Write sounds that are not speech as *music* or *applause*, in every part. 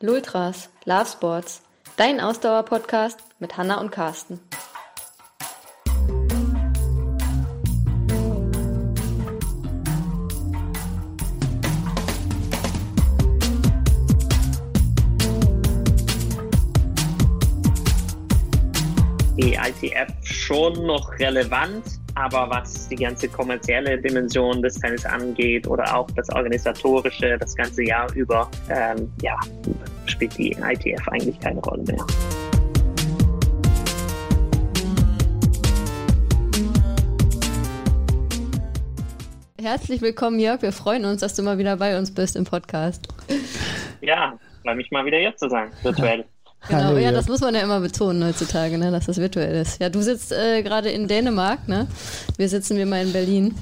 Lultras, Love Sports, dein Ausdauer-Podcast mit Hanna und Carsten. Die ITF schon noch relevant, aber was die ganze kommerzielle Dimension des Tennis angeht oder auch das organisatorische, das ganze Jahr über, ähm, ja, spielt die ITF eigentlich keine Rolle mehr. Herzlich willkommen, Jörg. Wir freuen uns, dass du mal wieder bei uns bist im Podcast. Ja, freue mich mal wieder hier zu sein, virtuell. Genau, Hallo, ja, das muss man ja immer betonen heutzutage, ne, dass das virtuell ist. Ja, du sitzt äh, gerade in Dänemark, ne? Wir sitzen wir mal in Berlin.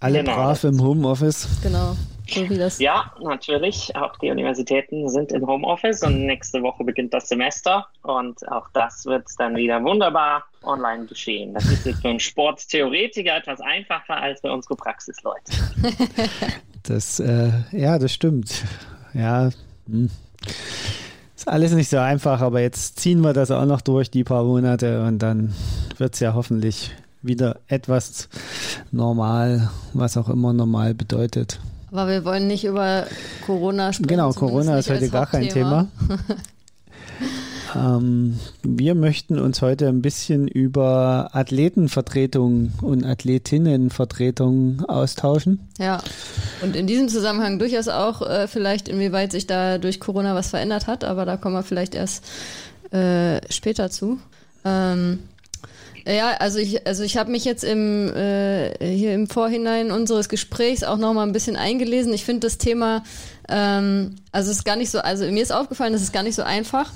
Alle Genau. brav im Homeoffice. Genau. So wie das. Ja, natürlich. Auch die Universitäten sind im Homeoffice und nächste Woche beginnt das Semester und auch das wird dann wieder wunderbar online geschehen. Das ist jetzt für einen Sporttheoretiker etwas einfacher als für unsere Praxisleute. *laughs* Das, äh, ja, das stimmt. Ja, hm. ist alles nicht so einfach, aber jetzt ziehen wir das auch noch durch, die paar Monate, und dann wird es ja hoffentlich wieder etwas normal, was auch immer normal bedeutet. Aber wir wollen nicht über Corona sprechen. Genau, Corona ist heute gar kein. Thema. ähm, wir möchten uns heute ein bisschen über Athletenvertretung und Athletinnenvertretung austauschen. Ja, und in diesem Zusammenhang durchaus auch äh, vielleicht, inwieweit sich da durch Corona was verändert hat, aber da kommen wir vielleicht erst äh, später zu. Ähm, ja, also ich, also ich habe mich jetzt im, äh, hier im Vorhinein unseres Gesprächs auch noch mal ein bisschen eingelesen. Ich finde das Thema, ähm, also es ist gar nicht so, also mir ist aufgefallen, es ist gar nicht so einfach,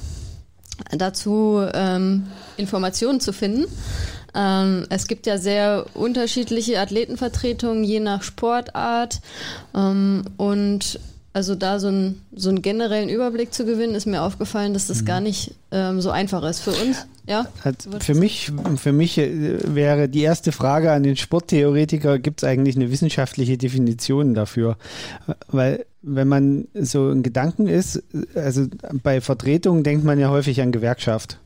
dazu ähm, Informationen zu finden. Ähm, es gibt ja sehr unterschiedliche Athletenvertretungen, je nach Sportart. Ähm, und also da so, ein, so einen generellen Überblick zu gewinnen, ist mir aufgefallen, dass das gar nicht ähm, so einfach ist. Für uns, ja? Also für mich, für mich äh, wäre die erste Frage an den Sporttheoretiker, gibt es eigentlich eine wissenschaftliche Definition dafür? Weil wenn man so in Gedanken ist, also bei Vertretung denkt man ja häufig an Gewerkschaft.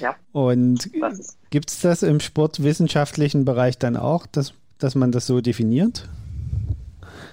Ja, Und gibt es das im sportwissenschaftlichen Bereich dann auch, dass, dass man das so definiert?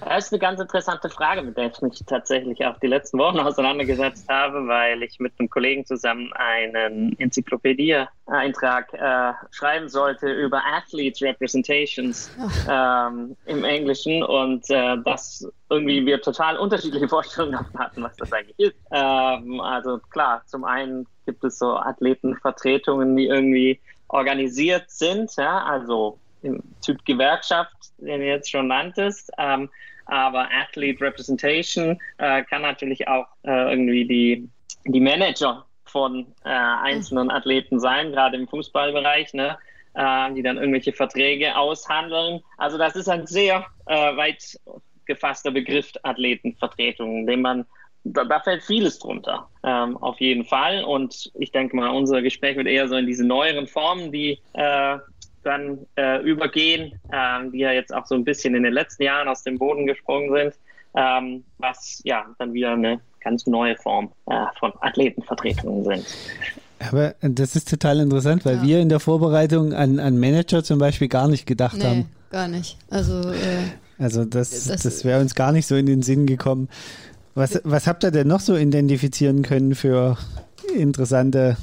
Das ist eine ganz interessante Frage, mit der ich mich tatsächlich auch die letzten Wochen auseinandergesetzt habe, weil ich mit einem Kollegen zusammen einen Enzyklopädie-Eintrag äh, schreiben sollte über Athletes Representations ähm, im Englischen und äh, dass irgendwie wir total unterschiedliche *laughs* Vorstellungen davon hatten, was das eigentlich ist. Ähm, also klar, zum einen gibt es so Athletenvertretungen, die irgendwie organisiert sind, ja, also im Typ Gewerkschaft, den du jetzt schon nanntest. Ähm, aber Athlete Representation äh, kann natürlich auch äh, irgendwie die, die Manager von äh, einzelnen Athleten sein, gerade im Fußballbereich, ne? äh, die dann irgendwelche Verträge aushandeln. Also das ist ein sehr äh, weit gefasster Begriff Athletenvertretung, den man da, da fällt vieles drunter, ähm, auf jeden Fall. Und ich denke mal, unser Gespräch wird eher so in diese neueren Formen, die äh, dann äh, übergehen, ähm, die ja jetzt auch so ein bisschen in den letzten Jahren aus dem Boden gesprungen sind, ähm, was ja dann wieder eine ganz neue Form äh, von Athletenvertretungen sind. Aber das ist total interessant, weil Ja. wir in der Vorbereitung an, an Manager zum Beispiel gar nicht gedacht Nee, haben. gar nicht. Also, äh, Also das, Das- das, wäre uns gar nicht so in den Sinn gekommen. Was, was habt ihr denn noch so identifizieren können für interessante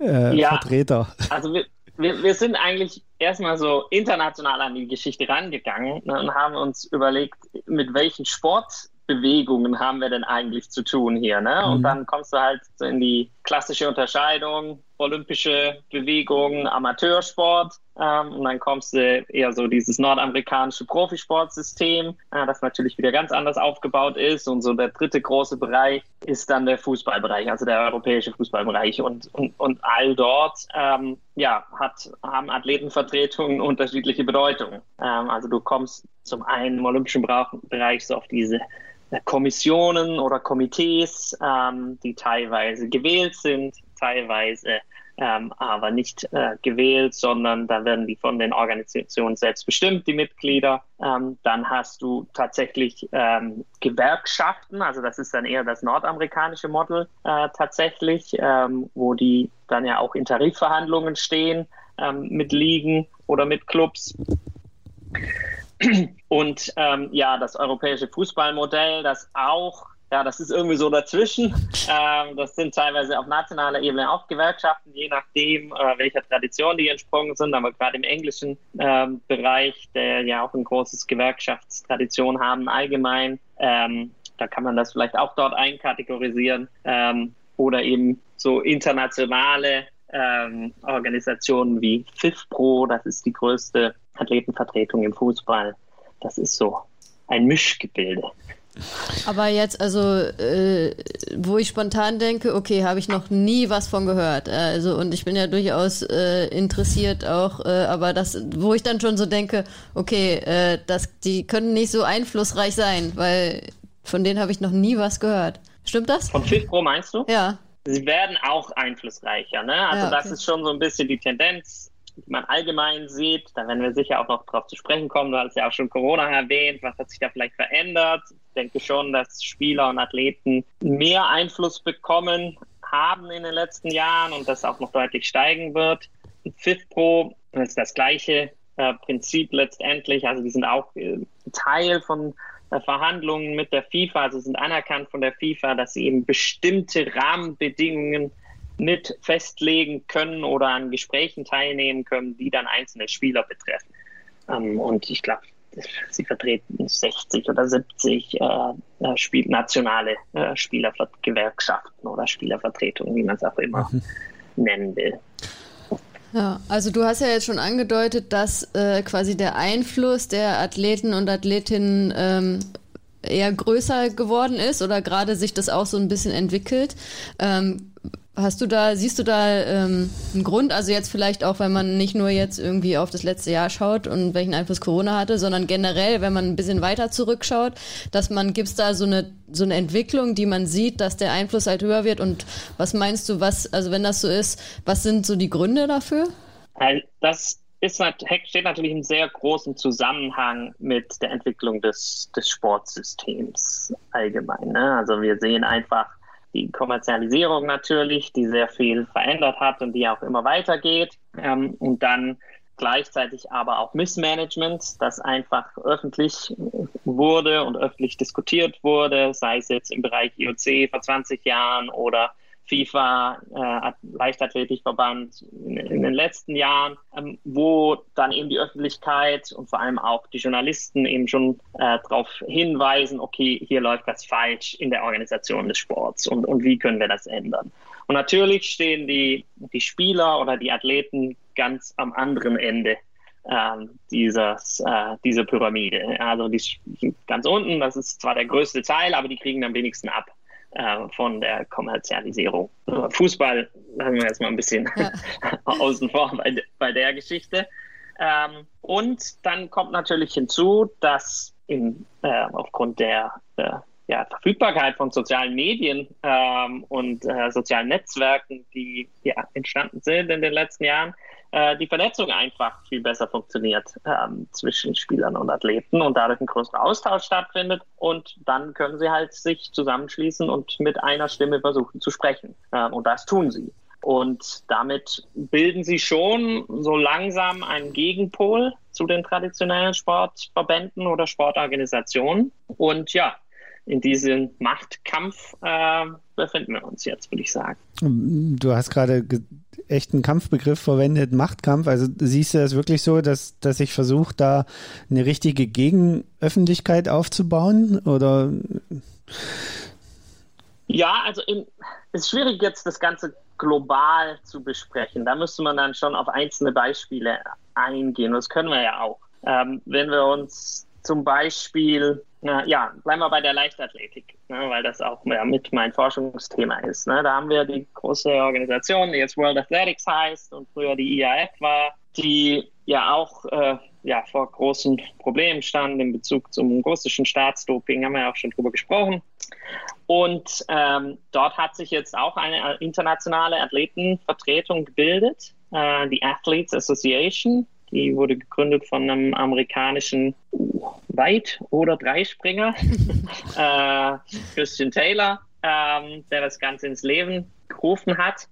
äh, Ja. Vertreter? Also wir, wir, wir sind eigentlich erstmal so international an die Geschichte rangegangen ne, und haben uns überlegt, mit welchen Sportbewegungen haben wir denn eigentlich zu tun hier. Ne? Und Mhm. dann kommst du halt so in die klassische Unterscheidung, olympische Bewegung, Amateursport. Ähm, und dann kommst du eher so dieses nordamerikanische Profisportsystem, äh, das natürlich wieder ganz anders aufgebaut ist. Und so der dritte große Bereich ist dann der Fußballbereich, also der europäische Fußballbereich. Und, und, und all dort ähm, ja, hat, haben Athletenvertretungen unterschiedliche Bedeutungen. Ähm, also du kommst zum einen im olympischen Bereich so auf diese äh, Kommissionen oder Komitees, ähm, die teilweise gewählt sind, teilweise ähm, aber nicht äh, gewählt, sondern da werden die von den Organisationen selbst bestimmt, die Mitglieder. Ähm, dann hast du tatsächlich ähm, Gewerkschaften, also das ist dann eher das nordamerikanische Modell äh, tatsächlich, ähm, wo die dann ja auch in Tarifverhandlungen stehen ähm, mit Ligen oder mit Clubs. Und ähm, ja, das europäische Fußballmodell, das auch ja, das ist irgendwie so dazwischen. *laughs* Ähm, das sind teilweise auf nationaler Ebene auch Gewerkschaften, je nachdem, äh, welcher Tradition die entsprungen sind. Aber gerade im englischen ähm, Bereich, der ja auch ein großes Gewerkschaftstradition haben allgemein, ähm, da kann man das vielleicht auch dort einkategorisieren. Ähm, oder eben so internationale ähm, Organisationen wie FIFPro, das ist die größte Athletenvertretung im Fußball. Das ist so ein Mischgebilde. Aber jetzt, also, äh, wo ich spontan denke, okay, habe ich noch nie was von gehört. Also, und ich bin ja durchaus äh, interessiert auch, äh, aber das, wo ich dann schon so denke, okay, äh, das, die können nicht so einflussreich sein, weil von denen habe ich noch nie was gehört. Stimmt das? Von FIFPro meinst du? Ja. Sie werden auch einflussreicher, ne? Also, ja, okay. das ist schon so ein bisschen die Tendenz die man allgemein sieht. Da werden wir sicher auch noch drauf zu sprechen kommen. Du hast ja auch schon Corona erwähnt. Was hat sich da vielleicht verändert? Ich denke schon, dass Spieler und Athleten mehr Einfluss bekommen haben in den letzten Jahren und das auch noch deutlich steigen wird. FIFPro ist das gleiche äh, Prinzip letztendlich. Also die sind auch äh, Teil von äh, Verhandlungen mit der FIFA, also sind anerkannt von der FIFA, dass sie eben bestimmte Rahmenbedingungen mit festlegen können oder an Gesprächen teilnehmen können, die dann einzelne Spieler betreffen. Ähm, und ich glaube, sie vertreten 60 oder 70 äh, äh, Spiel nationale äh, Spielergewerkschaften oder Spielervertretungen, wie man es auch immer mhm. nennen will. Ja, also du hast ja jetzt schon angedeutet, dass äh, quasi der Einfluss der Athleten und Athletinnen ähm, eher größer geworden ist oder gerade sich das auch so ein bisschen entwickelt. Ähm, Hast du da, siehst du da ähm, einen Grund, also jetzt vielleicht auch, wenn man nicht nur jetzt irgendwie auf das letzte Jahr schaut und welchen Einfluss Corona hatte, sondern generell, wenn man ein bisschen weiter zurückschaut, dass man, gibt es da so eine, so eine Entwicklung, die man sieht, dass der Einfluss halt höher wird und was meinst du, was, also wenn das so ist, was sind so die Gründe dafür? Das ist, steht natürlich im sehr großen Zusammenhang mit der Entwicklung des, des Sportsystems allgemein. Ne? Also wir sehen einfach, die Kommerzialisierung natürlich, die sehr viel verändert hat und die auch immer weitergeht. Ähm, und dann gleichzeitig aber auch Missmanagement, das einfach öffentlich wurde und öffentlich diskutiert wurde, sei es jetzt im Bereich IOC vor 20 Jahren oder FIFA, äh, Leichtathletikverband in, in, den letzten Jahren, ähm, wo dann eben die Öffentlichkeit und vor allem auch die Journalisten eben schon äh, darauf hinweisen, okay, hier läuft was falsch in der Organisation des Sports und, und wie können wir das ändern. Und natürlich stehen die, die Spieler oder die Athleten ganz am anderen Ende ähm, dieses, äh, diese Pyramide. Also die ganz unten, das ist zwar der größte Teil, aber die kriegen am wenigsten ab äh, von der Kommerzialisierung. Fußball haben wir jetzt mal ein bisschen ja. *laughs* außen vor bei, bei der Geschichte. Ähm, und dann kommt natürlich hinzu, dass in, äh, aufgrund der äh, ja, Verfügbarkeit von sozialen Medien ähm, und äh, sozialen Netzwerken, die ja, entstanden sind in den letzten Jahren, äh, die Vernetzung einfach viel besser funktioniert ähm, zwischen Spielern und Athleten und dadurch ein größerer Austausch stattfindet. Und dann können sie halt sich zusammenschließen und mit einer Stimme versuchen zu sprechen. Ähm, und das tun sie. Und damit bilden sie schon so langsam einen Gegenpol zu den traditionellen Sportverbänden oder Sportorganisationen. Und ja, in diesem Machtkampf äh, befinden wir uns jetzt, würde ich sagen. Du hast gerade echt einen Kampfbegriff verwendet, Machtkampf. Also siehst du das wirklich so, dass, dass ich versuche, da eine richtige Gegenöffentlichkeit aufzubauen? Oder? Ja, also es ist schwierig jetzt das Ganze global zu besprechen. Da müsste man dann schon auf einzelne Beispiele eingehen. Das können wir ja auch. Ähm, wenn wir uns zum Beispiel ja, bleiben wir bei der Leichtathletik, ne, weil das auch ja, mit mein Forschungsthema ist. Ne. Da haben wir die große Organisation, die jetzt World Athletics heißt und früher die IAF war, die ja auch äh, ja, vor großen Problemen stand in Bezug zum russischen Staatsdoping, haben wir ja auch schon drüber gesprochen. Und ähm, dort hat sich jetzt auch eine internationale Athletenvertretung gebildet, äh, die Athletes Association. Die wurde gegründet von einem amerikanischen Weit- oder Dreispringer, *laughs* äh, Christian Taylor, ähm, der das Ganze ins Leben gerufen hat.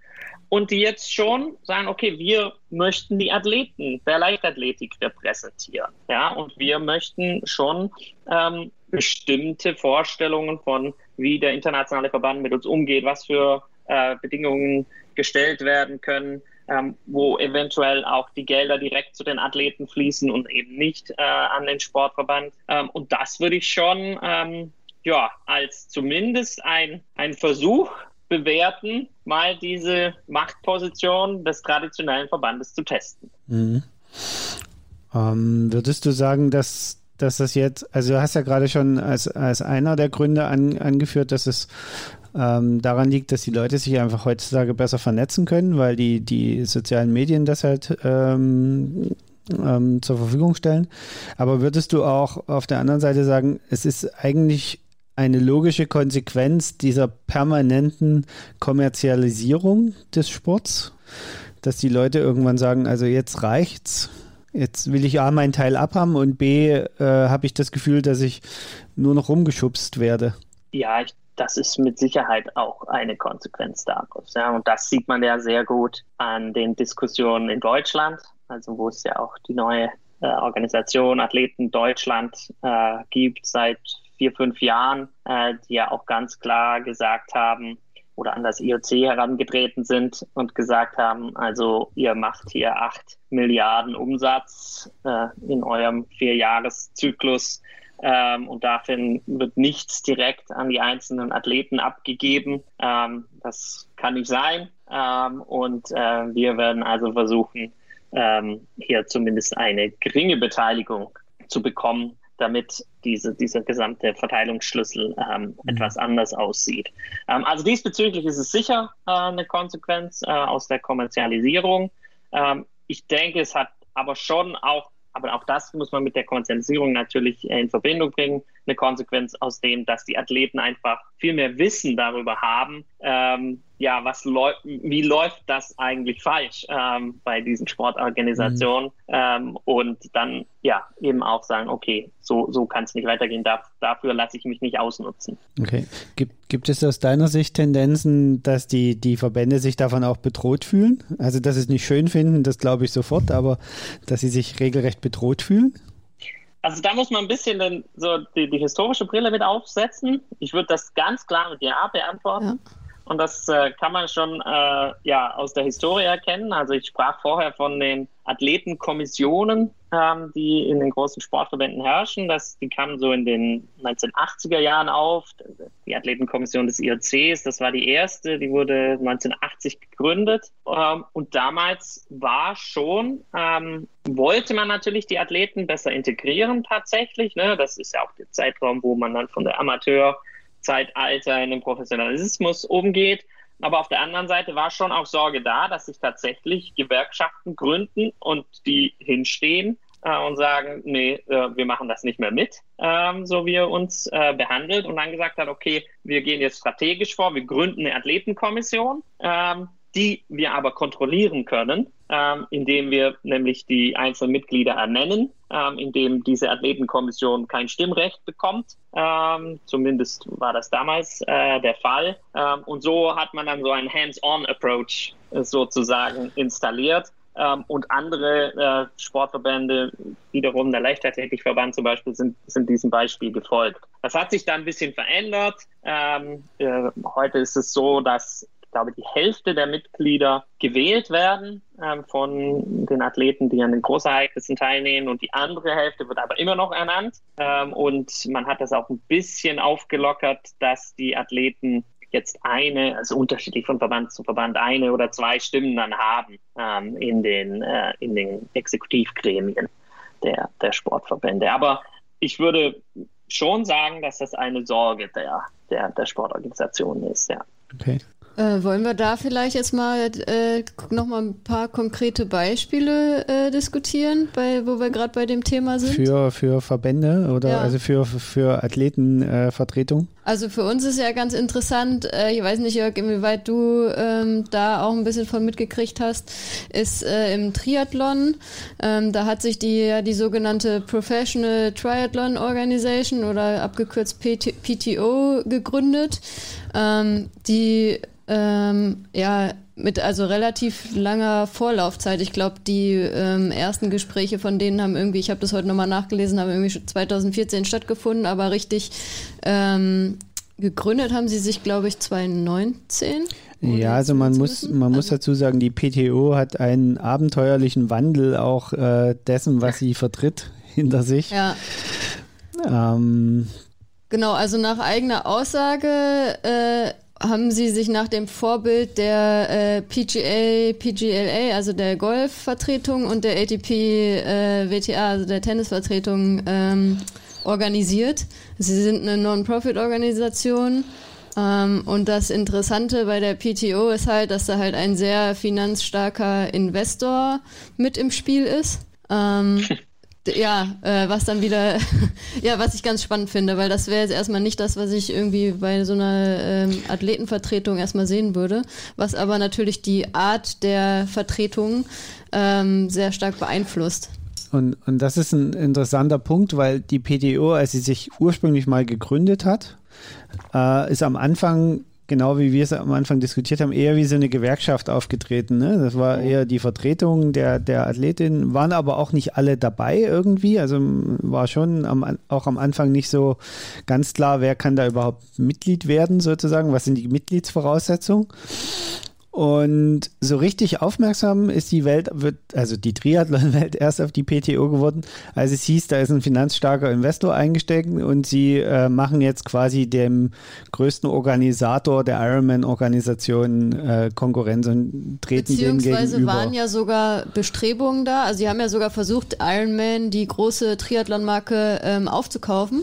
Und die jetzt schon sagen, okay, wir möchten die Athleten der Leichtathletik repräsentieren. Ja, und wir möchten schon ähm, bestimmte Vorstellungen von, wie der internationale Verband mit uns umgeht, was für äh, Bedingungen gestellt werden können, ähm, wo eventuell auch die Gelder direkt zu den Athleten fließen und eben nicht äh, an den Sportverband. Ähm, und das würde ich schon ähm, ja, als zumindest ein, ein Versuch bewerten, mal diese Machtposition des traditionellen Verbandes zu testen. Mhm. Ähm, würdest du sagen, dass, dass das jetzt, also du hast ja gerade schon als, als einer der Gründe an, angeführt, dass es ähm, daran liegt, dass die Leute sich einfach heutzutage besser vernetzen können, weil die, die sozialen Medien das halt ähm, ähm, zur Verfügung stellen. Aber würdest du auch auf der anderen Seite sagen, es ist eigentlich eine logische Konsequenz dieser permanenten Kommerzialisierung des Sports, dass die Leute irgendwann sagen, also jetzt reicht's. Jetzt will ich A meinen Teil abhaben und B äh, habe ich das Gefühl, dass ich nur noch rumgeschubst werde. Ja, ich das ist mit Sicherheit auch eine Konsequenz daraus. Ja. Und das sieht man ja sehr gut an den Diskussionen in Deutschland, also wo es ja auch die neue äh, Organisation Athleten Deutschland äh, gibt seit vier, fünf Jahren, äh, die ja auch ganz klar gesagt haben oder an das IOC herangetreten sind und gesagt haben, also ihr macht hier acht Milliarden Umsatz äh, in eurem Vierjahreszyklus ähm, und dafür wird nichts direkt an die einzelnen Athleten abgegeben. Ähm, das kann nicht sein. Ähm, und äh, wir werden also versuchen, ähm, hier zumindest eine geringe Beteiligung zu bekommen, damit diese, dieser gesamte Verteilungsschlüssel ähm, mhm. etwas anders aussieht. Ähm, also diesbezüglich ist es sicher äh, eine Konsequenz äh, aus der Kommerzialisierung. Ich denke, es hat aber schon auch aber auch das muss man mit der Kommerzialisierung natürlich in Verbindung bringen. Eine Konsequenz aus dem, dass die Athleten einfach viel mehr Wissen darüber haben, ähm, ja, was läuft, wie läuft das eigentlich falsch ähm, bei diesen Sportorganisationen mhm. ähm, und dann ja eben auch sagen, okay, so, so kann es nicht weitergehen, da, dafür lasse ich mich nicht ausnutzen. Okay. Gibt, gibt es aus deiner Sicht Tendenzen, dass die, die Verbände sich davon auch bedroht fühlen? Also, dass sie es nicht schön finden, das glaube ich sofort, aber dass sie sich regelrecht bedroht fühlen? Also da muss man ein bisschen den, so die, die historische Brille mit aufsetzen. Ich würde das ganz klar mit Ja beantworten. Ja. Und das äh, kann man schon äh, ja, aus der Historie erkennen. Also ich sprach vorher von den Athletenkommissionen, ähm, die in den großen Sportverbänden herrschen. Das, die kamen so in den 1980er Jahren auf. Die Athletenkommission des IOCs, das war die erste, die wurde 1980 gegründet. Ähm, und damals war schon, ähm, wollte man natürlich die Athleten besser integrieren tatsächlich. Ne? Das ist ja auch der Zeitraum, wo man dann von der Amateur Zeitalter in den Professionalismus umgeht. Aber auf der anderen Seite war schon auch Sorge da, dass sich tatsächlich Gewerkschaften gründen und die hinstehen äh, und sagen, nee, äh, wir machen das nicht mehr mit, ähm, so wie er uns äh, behandelt und dann gesagt hat, okay, wir gehen jetzt strategisch vor, wir gründen eine Athletenkommission, ähm, die wir aber kontrollieren können, ähm, indem wir nämlich die einzelnen Mitglieder ernennen, ähm, indem diese Athletenkommission kein Stimmrecht bekommt. Ähm, zumindest war das damals äh, der Fall. Ähm, und so hat man dann so einen Hands-on-Approach äh, sozusagen installiert. Ähm, und andere äh, Sportverbände, wiederum der Leichtathletikverband zum Beispiel, sind, sind diesem Beispiel gefolgt. Das hat sich dann ein bisschen verändert. Ähm, äh, heute ist es so, dass glaube, die Hälfte der Mitglieder gewählt werden ähm, von den Athleten, die an den Großereignissen teilnehmen und die andere Hälfte wird aber immer noch ernannt. Ähm, und man hat das auch ein bisschen aufgelockert, dass die Athleten jetzt eine, also unterschiedlich von Verband zu Verband, eine oder zwei Stimmen dann haben ähm, in, den, äh, in den Exekutivgremien der, der Sportverbände. Aber ich würde schon sagen, dass das eine Sorge der, der, der Sportorganisation ist, ja. Okay. Äh, wollen wir da vielleicht jetzt mal äh, noch mal ein paar konkrete Beispiele äh, diskutieren, bei, wo wir gerade bei dem Thema sind? Für, für Verbände oder ja. also für, für Athletenvertretung? Also für uns ist ja ganz interessant, äh, ich weiß nicht, Jörg, inwieweit du ähm, da auch ein bisschen von mitgekriegt hast, ist äh, im Triathlon, ähm, da hat sich die, ja, die sogenannte Professional Triathlon Organization oder abgekürzt PT, PTO gegründet, ähm, die ähm, ja mit also relativ langer Vorlaufzeit. Ich glaube, die ähm, ersten Gespräche von denen haben irgendwie, ich habe das heute nochmal nachgelesen, haben irgendwie 2014 stattgefunden, aber richtig ähm, gegründet haben sie sich, glaube ich, 2019. Ja, also man muss, man also muss dazu sagen, die PTO hat einen abenteuerlichen Wandel auch äh, dessen, was sie vertritt, *laughs* hinter sich. Ja. Ähm, genau, also nach eigener Aussage äh, haben sie sich nach dem Vorbild der äh, PGA, PGLA, also der Golfvertretung und der ATP äh, WTA, also der Tennisvertretung, ähm, organisiert. Sie sind eine Non-Profit-Organisation. Ähm, und das Interessante bei der PTO ist halt, dass da halt ein sehr finanzstarker Investor mit im Spiel ist. Ähm, *laughs* ja, äh, was dann wieder, *laughs* ja, was ich ganz spannend finde, weil das wäre jetzt erstmal nicht das, was ich irgendwie bei so einer ähm, Athletenvertretung erstmal sehen würde, was aber natürlich die Art der Vertretung ähm, sehr stark beeinflusst. Und, und das ist ein interessanter Punkt, weil die PTO, als sie sich ursprünglich mal gegründet hat, äh, ist am Anfang genau wie wir es am Anfang diskutiert haben, eher wie so eine Gewerkschaft aufgetreten. Ne? Das war eher die Vertretung der, der Athletin, waren aber auch nicht alle dabei irgendwie. Also war schon am, auch am Anfang nicht so ganz klar, wer kann da überhaupt Mitglied werden, sozusagen, was sind die Mitgliedsvoraussetzungen. Und so richtig aufmerksam ist die Welt, wird, also die Triathlon-Welt *laughs* erst auf die PTO geworden, als es hieß, da ist ein finanzstarker Investor eingesteckt und sie äh, machen jetzt quasi dem größten Organisator der Ironman-Organisation äh, Konkurrenz und treten dem gegenüber. Beziehungsweise waren ja sogar Bestrebungen da, also sie haben ja sogar versucht, Ironman, die große Triathlon-Marke, ähm, aufzukaufen.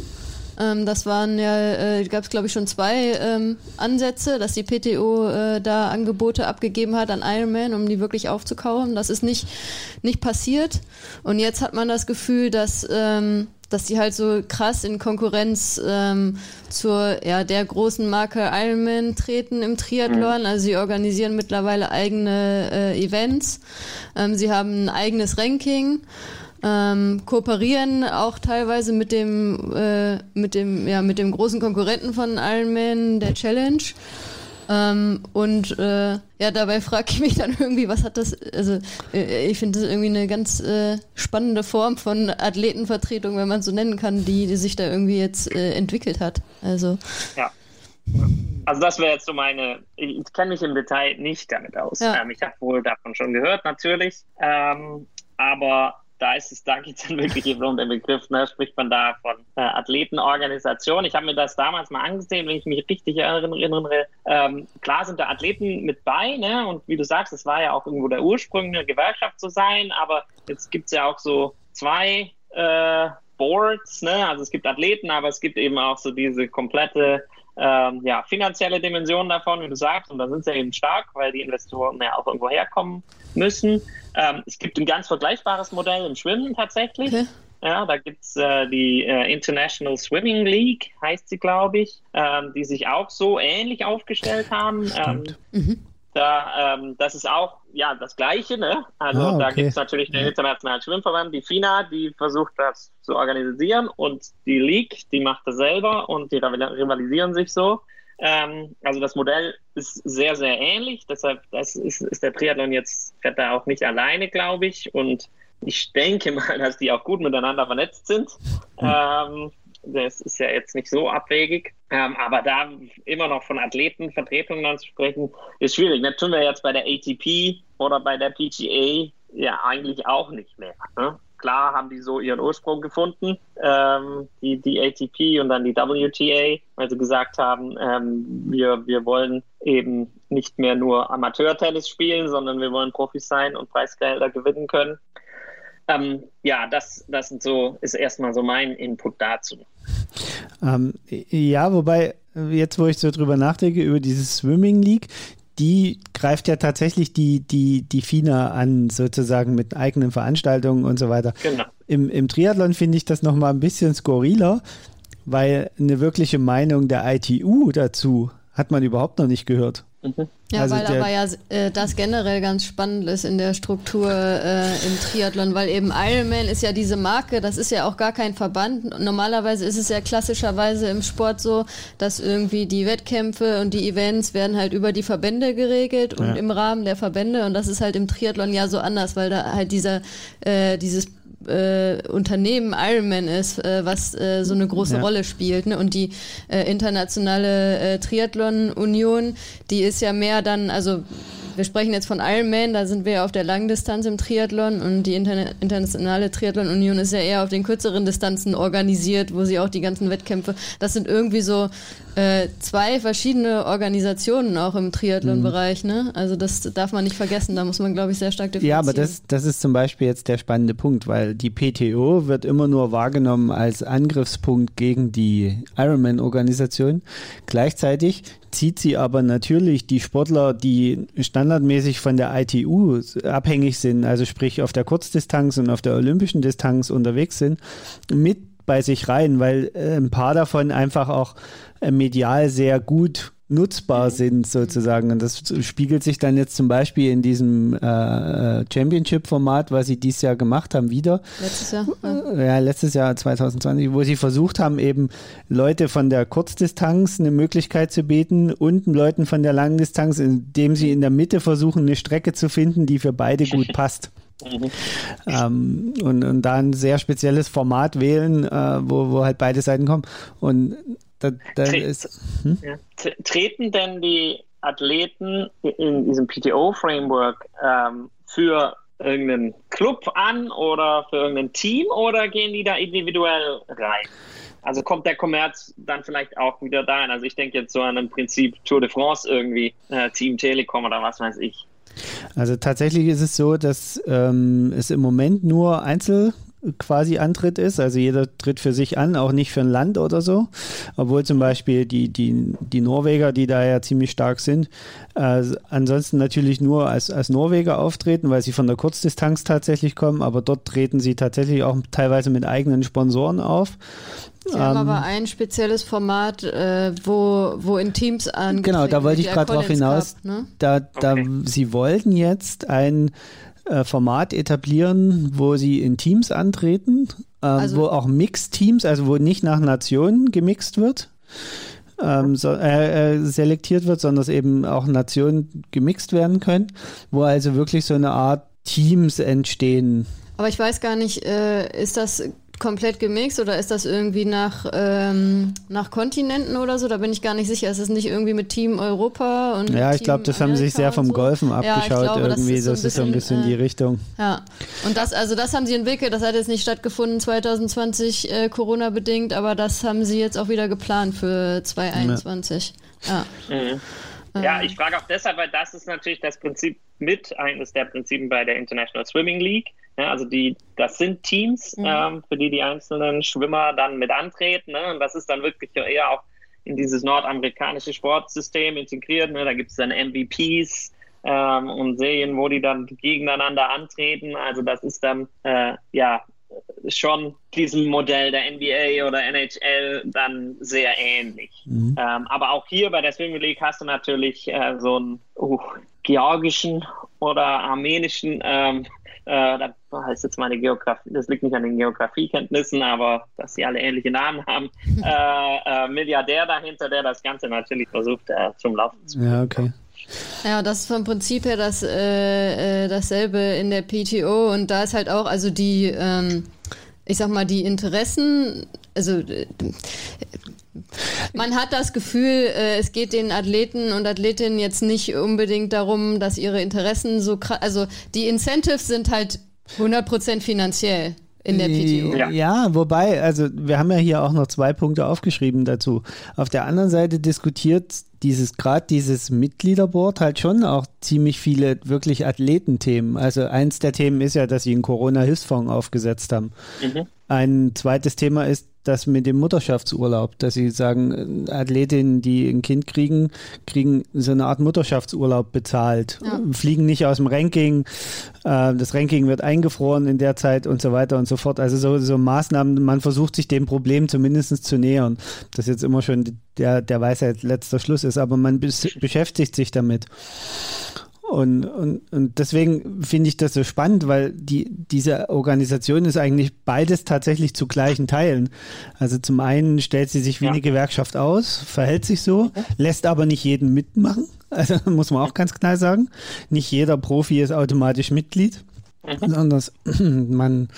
Ähm, das waren ja, äh, gab es glaube ich schon zwei ähm, Ansätze, dass die PTO äh, da Angebote abgegeben hat an Ironman, um die wirklich aufzukaufen. Das ist nicht, nicht passiert. Und jetzt hat man das Gefühl, dass, ähm, dass die halt so krass in Konkurrenz ähm, zur ja, der großen Marke Ironman treten im Triathlon. Mhm. Also sie organisieren mittlerweile eigene äh, Events. Ähm, sie haben ein eigenes Ranking ähm, kooperieren auch teilweise mit dem, äh, mit dem, ja, mit dem großen Konkurrenten von Ironman, der Challenge. Ähm, und äh, ja, dabei frage ich mich dann irgendwie, was hat das, also äh, ich finde das irgendwie eine ganz äh, spannende Form von Athletenvertretung, wenn man es so nennen kann, die, die sich da irgendwie jetzt äh, entwickelt hat. Also. Ja. Also das wäre jetzt so meine, ich, ich kenne mich im Detail nicht damit aus. Ja. Ähm, ich habe wohl davon schon gehört, natürlich. Ähm, aber da ist es, da geht es dann wirklich eben um den Begriff, ne, spricht man da von äh, Athletenorganisation. Ich habe mir das damals mal angesehen, wenn ich mich richtig erinnere. Ähm, klar sind da Athleten mit bei, ne? Und wie du sagst, es war ja auch irgendwo der Ursprung, eine Gewerkschaft zu sein, aber jetzt gibt es ja auch so zwei äh, Boards, ne? Also es gibt Athleten, aber es gibt eben auch so diese komplette ähm, ja, finanzielle Dimension davon, wie du sagst, und da sind sie eben stark, weil die Investoren ja auch irgendwo herkommen müssen. Ähm, es gibt ein ganz vergleichbares Modell im Schwimmen tatsächlich. Okay. Ja, da gibt's äh, die äh, International Swimming League, heißt sie, glaube ich, ähm, die sich auch so ähnlich aufgestellt haben. Ähm, mhm. Da, ähm, das ist auch ja das Gleiche, ne? Also ah, okay. da gibt es natürlich den Internationalen Schwimmverband, die FINA, die versucht das zu organisieren und die League, die macht das selber und die rivalisieren sich so. Ähm, also das Modell ist sehr, sehr ähnlich, deshalb das ist, ist der Triathlon jetzt fährt da auch nicht alleine, glaube ich. Und ich denke mal, *laughs* dass die auch gut miteinander vernetzt sind. Mhm. Ähm, das ist ja jetzt nicht so abwegig. Ähm, aber da immer noch von Athletenvertretungen dann zu sprechen, ist schwierig. Das tun wir jetzt bei der ATP oder bei der PGA ja eigentlich auch nicht mehr. Ne? Klar haben die so ihren Ursprung gefunden, ähm, die, die ATP und dann die WTA, weil sie gesagt haben, ähm, wir, wir wollen eben nicht mehr nur Amateurtennis spielen, sondern wir wollen Profis sein und Preisgelder gewinnen können. Ähm, ja, das, das sind so, ist erstmal so mein Input dazu. Ähm, ja, wobei, jetzt wo ich so drüber nachdenke, über diese Swimming League, die greift ja tatsächlich die, die, die FINA an, sozusagen mit eigenen Veranstaltungen und so weiter. Genau. Im, im Triathlon finde ich das nochmal ein bisschen skurriler, weil eine wirkliche Meinung der ITU dazu hat man überhaupt noch nicht gehört. Mhm. Ja, also weil aber ja äh, das generell ganz spannend ist in der Struktur äh, im Triathlon, weil eben Ironman ist ja diese Marke, das ist ja auch gar kein Verband. Normalerweise ist es ja klassischerweise im Sport so, dass irgendwie die Wettkämpfe und die Events werden halt über die Verbände geregelt und ja. im Rahmen der Verbände und das ist halt im Triathlon ja so anders, weil da halt dieser äh, dieses äh, Unternehmen Ironman ist, äh, was äh, so eine große ja. Rolle spielt. Ne? Und die äh, internationale äh, Triathlon-Union, die ist ja mehr dann, also wir sprechen jetzt von Ironman, da sind wir ja auf der Langdistanz im Triathlon und die Interna internationale Triathlon-Union ist ja eher auf den kürzeren Distanzen organisiert, wo sie auch die ganzen Wettkämpfe, das sind irgendwie so äh, zwei verschiedene Organisationen auch im Triathlon-Bereich, ne? Also das darf man nicht vergessen, da muss man, glaube ich, sehr stark differenzieren. Ja, aber das, das ist zum Beispiel jetzt der spannende Punkt, weil die PTO wird immer nur wahrgenommen als Angriffspunkt gegen die Ironman-Organisation. Gleichzeitig zieht sie aber natürlich die Sportler, die standardmäßig von der ITU abhängig sind, also sprich auf der Kurzdistanz und auf der olympischen Distanz unterwegs sind, mit bei sich rein, weil äh, ein paar davon einfach auch äh, medial sehr gut nutzbar sind sozusagen. Und das spiegelt sich dann jetzt zum Beispiel in diesem äh, äh Championship-Format, was sie dieses Jahr gemacht haben, wieder. Letztes Jahr? Ja. ja, letztes Jahr 2020, wo sie versucht haben, eben Leute von der Kurzdistanz eine Möglichkeit zu bieten und Leuten von der Langdistanz, indem sie in der Mitte versuchen, eine Strecke zu finden, die für beide gut *laughs* passt. Mhm. Ähm, und, und da ein sehr spezielles Format wählen, äh, wo, wo halt beide Seiten kommen. Und da, da Tre ist, hm? ja. Treten denn die Athleten in diesem PTO-Framework ähm, für irgendeinen Club an oder für irgendein Team oder gehen die da individuell rein? Also kommt der Kommerz dann vielleicht auch wieder dahin? Also ich denke jetzt so an ein Prinzip Tour de France irgendwie, äh, Team Telekom oder was weiß ich. Also tatsächlich ist es so, dass ähm, es im Moment nur Einzel quasi Antritt ist. Also jeder tritt für sich an, auch nicht für ein Land oder so. Obwohl zum Beispiel die, die, die Norweger, die da ja ziemlich stark sind, äh, ansonsten natürlich nur als, als Norweger auftreten, weil sie von der Kurzdistanz tatsächlich kommen, aber dort treten sie tatsächlich auch teilweise mit eigenen Sponsoren auf. Sie ähm, haben aber ein spezielles Format, äh, wo, wo in Teams an. Genau, da wollte ich gerade drauf hinaus. Cup, ne? Da, da, okay. Sie wollten jetzt ein äh, Format etablieren, wo sie in Teams antreten, äh, also, wo auch Mixed-Teams, also wo nicht nach Nationen gemixt wird. Ähm, so, äh, äh, selektiert wird, sondern dass eben auch Nationen gemixt werden können, wo also wirklich so eine Art Teams entstehen. Aber ich weiß gar nicht, äh, ist das komplett gemixt oder ist das irgendwie nach, ähm, nach Kontinenten oder so? Da bin ich gar nicht sicher. Ist es nicht irgendwie mit Team Europa und Ja, ich glaube, das haben sie sich sehr vom so? Golfen abgeschaut ja, glaube, irgendwie. Das ist, so, das ist so ein bisschen äh, die Richtung. Ja, und das, also das haben sie entwickelt. Das hat jetzt nicht stattgefunden 2020 äh, Corona bedingt, aber das haben sie jetzt auch wieder geplant für 2021. Ja. ja. Mhm. Ja, ich frage auch deshalb, weil das ist natürlich das Prinzip mit eines der Prinzipien bei der International Swimming League. Ja, also die, das sind Teams, mhm. ähm, für die die einzelnen Schwimmer dann mit antreten. Ne? Und das ist dann wirklich eher auch in dieses nordamerikanische Sportsystem integriert. Ne? Da gibt es dann MVPs ähm, und Serien, wo die dann gegeneinander antreten. Also das ist dann äh, ja schon diesem Modell der NBA oder NHL dann sehr ähnlich. Mhm. Ähm, aber auch hier bei der Swimming League hast du natürlich äh, so einen uh, georgischen oder armenischen ähm, äh, da heißt jetzt meine Geografie, das liegt nicht an den Geografiekenntnissen, aber dass sie alle ähnliche Namen haben, *laughs* äh, äh, Milliardär dahinter, der das Ganze natürlich versucht äh, zum Laufen zu bringen. Ja, okay. Ja, das ist vom Prinzip her das, äh, äh dasselbe in der PTO und da ist halt auch, also die, ähm, ich sag mal, die Interessen, also äh, man hat das Gefühl, äh, es geht den Athleten und Athletinnen jetzt nicht unbedingt darum, dass ihre Interessen so krass, also die Incentives sind halt 100% finanziell in der PTO. Ja. ja, wobei, also wir haben ja hier auch noch zwei Punkte aufgeschrieben dazu. Auf der anderen Seite diskutiert dieses, gerade dieses Mitgliederboard halt schon auch ziemlich viele wirklich Athletenthemen. Also eins der Themen ist ja, dass sie einen Corona-Hilfsfonds aufgesetzt haben. Mhm. Ein zweites Thema ist das mit dem Mutterschaftsurlaub, dass sie sagen, Athletinnen, die ein Kind kriegen, kriegen so eine Art Mutterschaftsurlaub bezahlt, ja. fliegen nicht aus dem Ranking, äh, das Ranking wird eingefroren in der Zeit und so weiter und so fort. Also so, so Maßnahmen, man versucht sich dem Problem zumindest zu nähern. Das jetzt immer schon der, der Weisheit letzter Schluss ist, aber man beschäftigt sich damit. Und, und, und deswegen finde ich das so spannend, weil die, diese Organisation ist eigentlich beides tatsächlich zu gleichen Teilen. Also zum einen stellt sie sich wie ja. eine Gewerkschaft aus, verhält sich so, lässt aber nicht jeden mitmachen. *laughs* Also muss man auch ganz klar sagen. Nicht jeder Profi ist automatisch Mitglied. Mhm. sondern *clears throat* man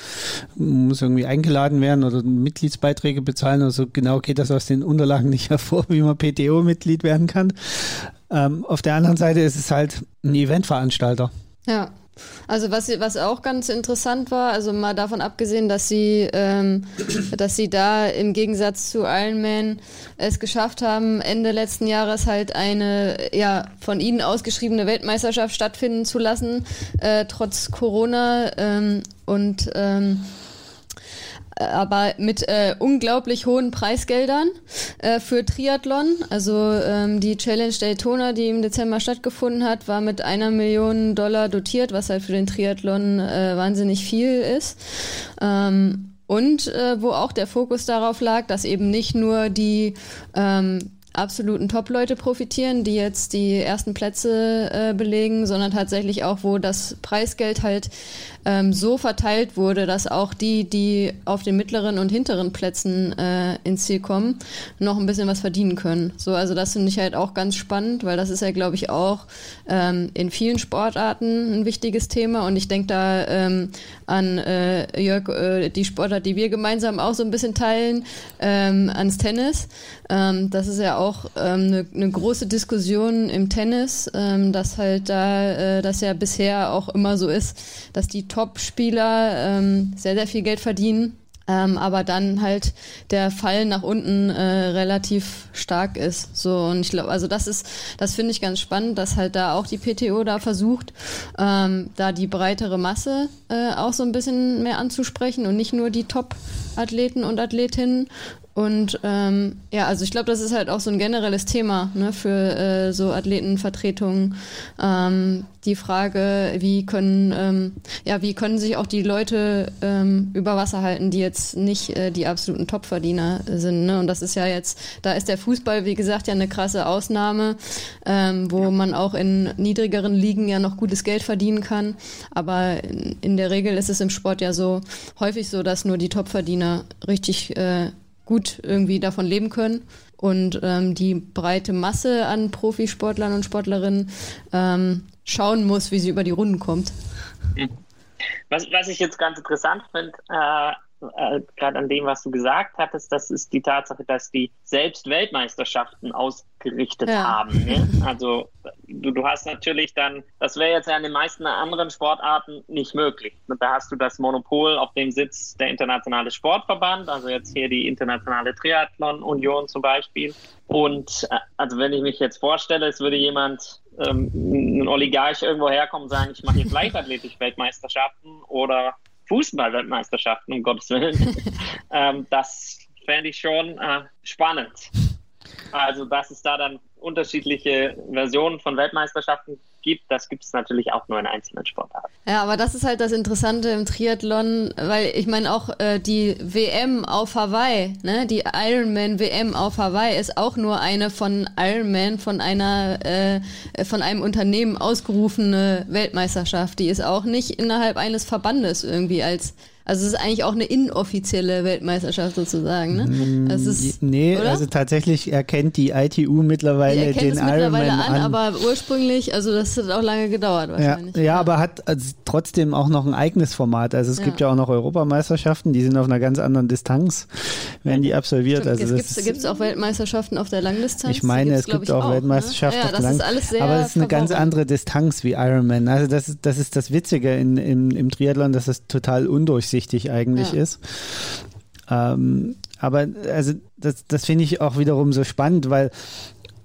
muss irgendwie eingeladen werden oder Mitgliedsbeiträge bezahlen. Also genau geht das aus den Unterlagen nicht *laughs* hervor, wie man PTO-Mitglied werden kann. Ähm, auf der anderen Seite ist es halt ein Eventveranstalter. Ja. Also was, was auch ganz interessant war, also mal davon abgesehen, dass sie, ähm, dass sie da im Gegensatz zu Ironman es geschafft haben, Ende letzten Jahres halt eine ja von ihnen ausgeschriebene Weltmeisterschaft stattfinden zu lassen, äh, trotz Corona ähm, und ähm, äh, aber mit äh, unglaublich hohen Preisgeldern äh, für Triathlon. Also ähm, die Challenge Daytona, die im Dezember stattgefunden hat, war mit einer Million Dollar dotiert, was halt für den Triathlon äh, wahnsinnig viel ist. Ähm, und äh, wo auch der Fokus darauf lag, dass eben nicht nur die ähm, absoluten Top-Leute profitieren, die jetzt die ersten Plätze äh, belegen, sondern tatsächlich auch, wo das Preisgeld halt ähm, so verteilt wurde, dass auch die, die auf den mittleren und hinteren Plätzen äh, ins Ziel kommen, noch ein bisschen was verdienen können. So, also das finde ich halt auch ganz spannend, weil das ist ja, glaube ich, auch ähm, in vielen Sportarten ein wichtiges Thema und ich denke da ähm, an äh, Jörg, äh, die Sportart, die wir gemeinsam auch so ein bisschen teilen, ähm, ans Tennis. Ähm, das ist ja auch eine ähm, ne große Diskussion im Tennis, ähm, dass halt da, äh, das ja bisher auch immer so ist, dass die Top-Spieler ähm, sehr, sehr viel Geld verdienen. Ähm, aber dann halt der Fall nach unten äh, relativ stark ist. So und ich glaube, also das ist, das finde ich ganz spannend, dass halt da auch die PTO da versucht, ähm, da die breitere Masse äh, auch so ein bisschen mehr anzusprechen und nicht nur die Top-Athleten und Athletinnen. Und ähm, ja, also ich glaube, das ist halt auch so ein generelles Thema ne, für äh, so Athletenvertretungen. Ähm, die Frage, wie können, ähm, ja, wie können sich auch die Leute ähm, über Wasser halten, die jetzt nicht äh, die absoluten Topverdiener sind. Ne? Und das ist ja jetzt, da ist der Fußball, wie gesagt, ja eine krasse Ausnahme, ähm, wo man auch in niedrigeren Ligen ja noch gutes Geld verdienen kann. Aber in, in der Regel ist es im Sport ja so häufig so, dass nur die Topverdiener richtig äh, gut irgendwie davon leben können. Und ähm, die breite Masse an Profisportlern und Sportlerinnen ähm, schauen muss, wie sie über die Runden kommt. Was, was ich jetzt ganz interessant finde, äh, äh, gerade an dem, was du gesagt hattest, das ist die Tatsache, dass die selbst Weltmeisterschaften ausgerichtet ja. haben. Ne? Also du, du hast natürlich dann, das wäre jetzt ja in den meisten anderen Sportarten nicht möglich. Da hast du das Monopol auf dem Sitz der internationale Sportverband, also jetzt hier die internationale Triathlon Union zum Beispiel. Und äh, also wenn ich mich jetzt vorstelle, es würde jemand ähm, ein Oligarch irgendwo herkommen und sagen, ich mache jetzt *laughs* Leichtathletik-Weltmeisterschaften oder Fußball-Weltmeisterschaften, um Gottes Willen. *laughs* ähm, das fände ich schon äh, spannend. Also, dass es da dann unterschiedliche Versionen von Weltmeisterschaften gibt, das gibt es natürlich auch nur in einzelnen Sportarten. Ja, aber das ist halt das Interessante im Triathlon, weil ich meine auch äh, die WM auf Hawaii, ne, die Ironman WM auf Hawaii ist auch nur eine von Ironman von einer äh, von einem Unternehmen ausgerufene Weltmeisterschaft. Die ist auch nicht innerhalb eines Verbandes irgendwie als also es ist eigentlich auch eine inoffizielle Weltmeisterschaft sozusagen, ne? Mm, das ist, nee, oder? also tatsächlich erkennt die ITU mittlerweile die den Ironman an, an, aber ursprünglich, also das hat auch lange gedauert wahrscheinlich. Ja, ja aber hat also trotzdem auch noch ein eigenes Format. Also es ja. gibt ja auch noch Europameisterschaften, die sind auf einer ganz anderen Distanz, werden die absolviert. Stimmt, also es gibt es auch Weltmeisterschaften auf der Langdistanz. Ich meine, es gibt auch, auch ne? Weltmeisterschaften ne? ja, auf der Langdistanz. Aber es ist eine ganz andere Distanz wie Ironman. Also das ist das, ist das Witzige in, im, im Triathlon, dass es total undurchsichtig durchsichtig eigentlich ja. ist. Ähm, aber also das, das finde ich auch wiederum so spannend, weil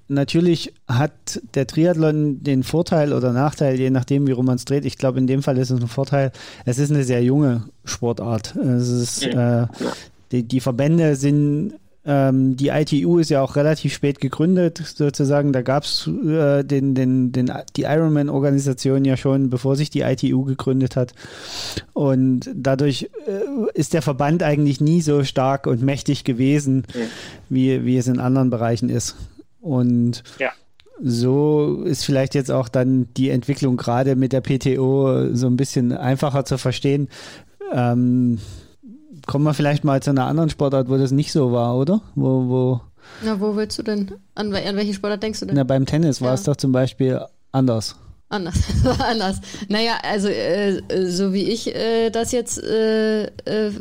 natürlich hat der Triathlon den Vorteil oder Nachteil, je nachdem, wie rum man es dreht. Ich glaube, in dem Fall ist es ein Vorteil. Es ist eine sehr junge Sportart. Es ist, äh, die, die Verbände sind ähm, die ITU ist ja auch relativ spät gegründet, sozusagen. Da gab es äh, den, den, den, die Ironman-Organisation ja schon, bevor sich die ITU gegründet hat. Und dadurch äh, ist der Verband eigentlich nie so stark und mächtig gewesen, mhm. wie, wie es in anderen Bereichen ist. Und ja. so ist vielleicht jetzt auch dann die Entwicklung gerade mit der PTO so ein bisschen einfacher zu verstehen. Ähm, kommen wir vielleicht mal zu einer anderen Sportart, wo das nicht so war, oder? Wo, wo Na, wo willst du denn? An, an welche Sportart denkst du denn? Na, beim Tennis war es doch zum Beispiel anders. Anders, *laughs* anders. Naja, also äh, so wie ich äh, das jetzt äh, äh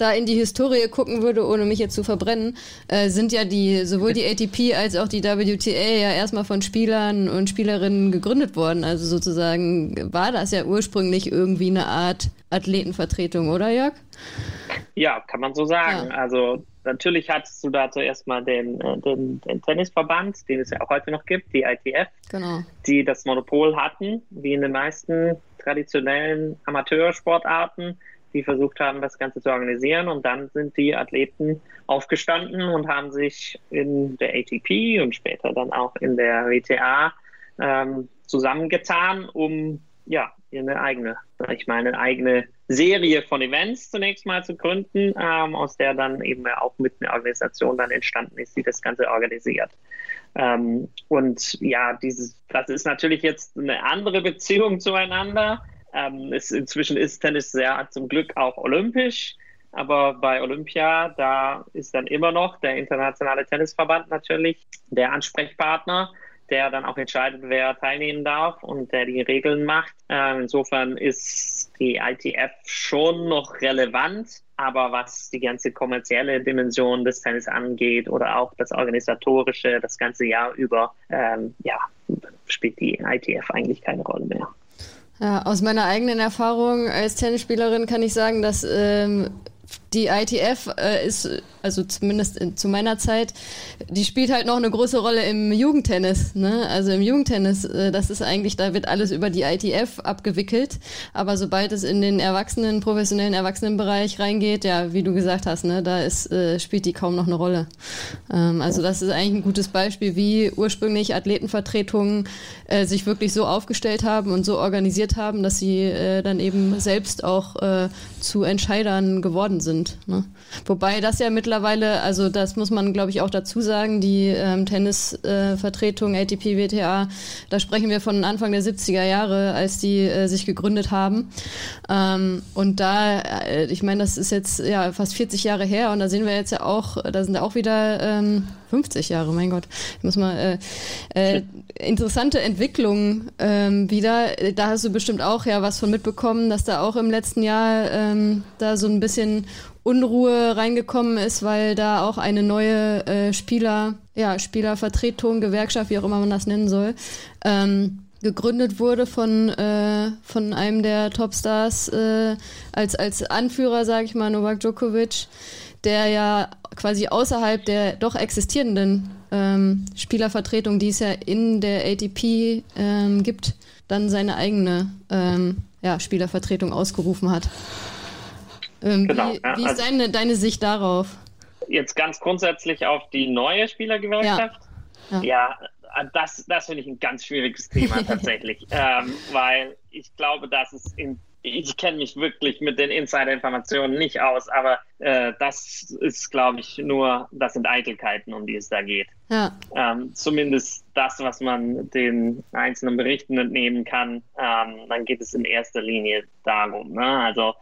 da in die Historie gucken würde, ohne mich jetzt zu verbrennen, äh, sind ja die sowohl die *laughs* ATP als auch die WTA ja erstmal von Spielern und Spielerinnen gegründet worden. Also sozusagen war das ja ursprünglich irgendwie eine Art Athletenvertretung, oder Jörg? Ja, kann man so sagen. Ja. Also natürlich hattest du da zuerst mal den, äh, den, den, Tennisverband, den es ja auch heute noch gibt, die ITF, genau. die das Monopol hatten, wie in den meisten traditionellen Amateursportarten die versucht haben, das Ganze zu organisieren. Und dann sind die Athleten aufgestanden und haben sich in der ATP und später dann auch in der WTA ähm, zusammengetan, um ja eine eigene, ich meine, eine eigene Serie von Events zunächst mal zu gründen, ähm, aus der dann eben auch mit einer Organisation dann entstanden ist, die das Ganze organisiert. Ähm, und ja, dieses, das ist natürlich jetzt eine andere Beziehung zueinander. Ähm, es, inzwischen ist Tennis sehr zum Glück auch olympisch. Aber bei Olympia, da ist dann immer noch der internationale Tennisverband natürlich der Ansprechpartner, der dann auch entscheidet, wer teilnehmen darf und der die Regeln macht. Ähm, insofern ist die ITF schon noch relevant, aber was die ganze kommerzielle Dimension des Tennis angeht oder auch das organisatorische, das ganze Jahr über, ähm, ja, spielt die ITF eigentlich keine Rolle mehr. Ja, aus meiner eigenen Erfahrung als Tennisspielerin kann ich sagen, dass ähm, die ITF äh, ist, also zumindest in, zu meiner Zeit, die spielt halt noch eine große Rolle im Jugendtennis. Ne? Also im Jugendtennis, äh, das ist eigentlich, da wird alles über die ITF abgewickelt. Aber sobald es in den Erwachsenen, professionellen Erwachsenenbereich reingeht, ja, wie du gesagt hast, ne, da ist, äh, spielt die kaum noch eine Rolle. Ähm, also das ist eigentlich ein gutes Beispiel, wie ursprünglich Athletenvertretungen äh, sich wirklich so aufgestellt haben und so organisiert haben, dass sie äh, dann eben selbst auch äh, zu Entscheidern geworden sind. Ne? Wobei das ja mittlerweile, also das muss man glaube ich auch dazu sagen, die ähm, Tennisvertretung äh, ATP WTA, da sprechen wir von Anfang der 70er Jahre, als die äh, sich gegründet haben. Ähm, und da, äh, ich meine, das ist jetzt ja fast 40 Jahre her und da sehen wir jetzt ja auch, da sind auch wieder ähm, 50 Jahre, mein Gott. Ich muss mal äh, äh, interessante Entwicklungen ähm, wieder. Da hast du bestimmt auch ja was von mitbekommen, dass da auch im letzten Jahr ähm, da so ein bisschen Unruhe reingekommen ist, weil da auch eine neue äh, Spieler, ja, Spielervertretung, Gewerkschaft, wie auch immer man das nennen soll, ähm, gegründet wurde von, äh, von einem der Topstars äh, als, als Anführer, sage ich mal, Novak Djokovic der ja quasi außerhalb der doch existierenden ähm, Spielervertretung, die es ja in der ATP ähm, gibt, dann seine eigene ähm, ja, Spielervertretung ausgerufen hat. Ähm, genau, wie, ja, wie ist also deine, deine Sicht darauf? Jetzt ganz grundsätzlich auf die neue Spielergewerkschaft? Ja, ja. ja das, das finde ich ein ganz schwieriges Thema *laughs* tatsächlich, ähm, weil ich glaube, dass es in ich kenne mich wirklich mit den Insider-Informationen nicht aus, aber äh, das ist, glaube ich, nur, das sind Eitelkeiten, um die es da geht. Ja. Ähm, zumindest das, was man den einzelnen Berichten entnehmen kann, ähm, dann geht es in erster Linie darum. Ne? Also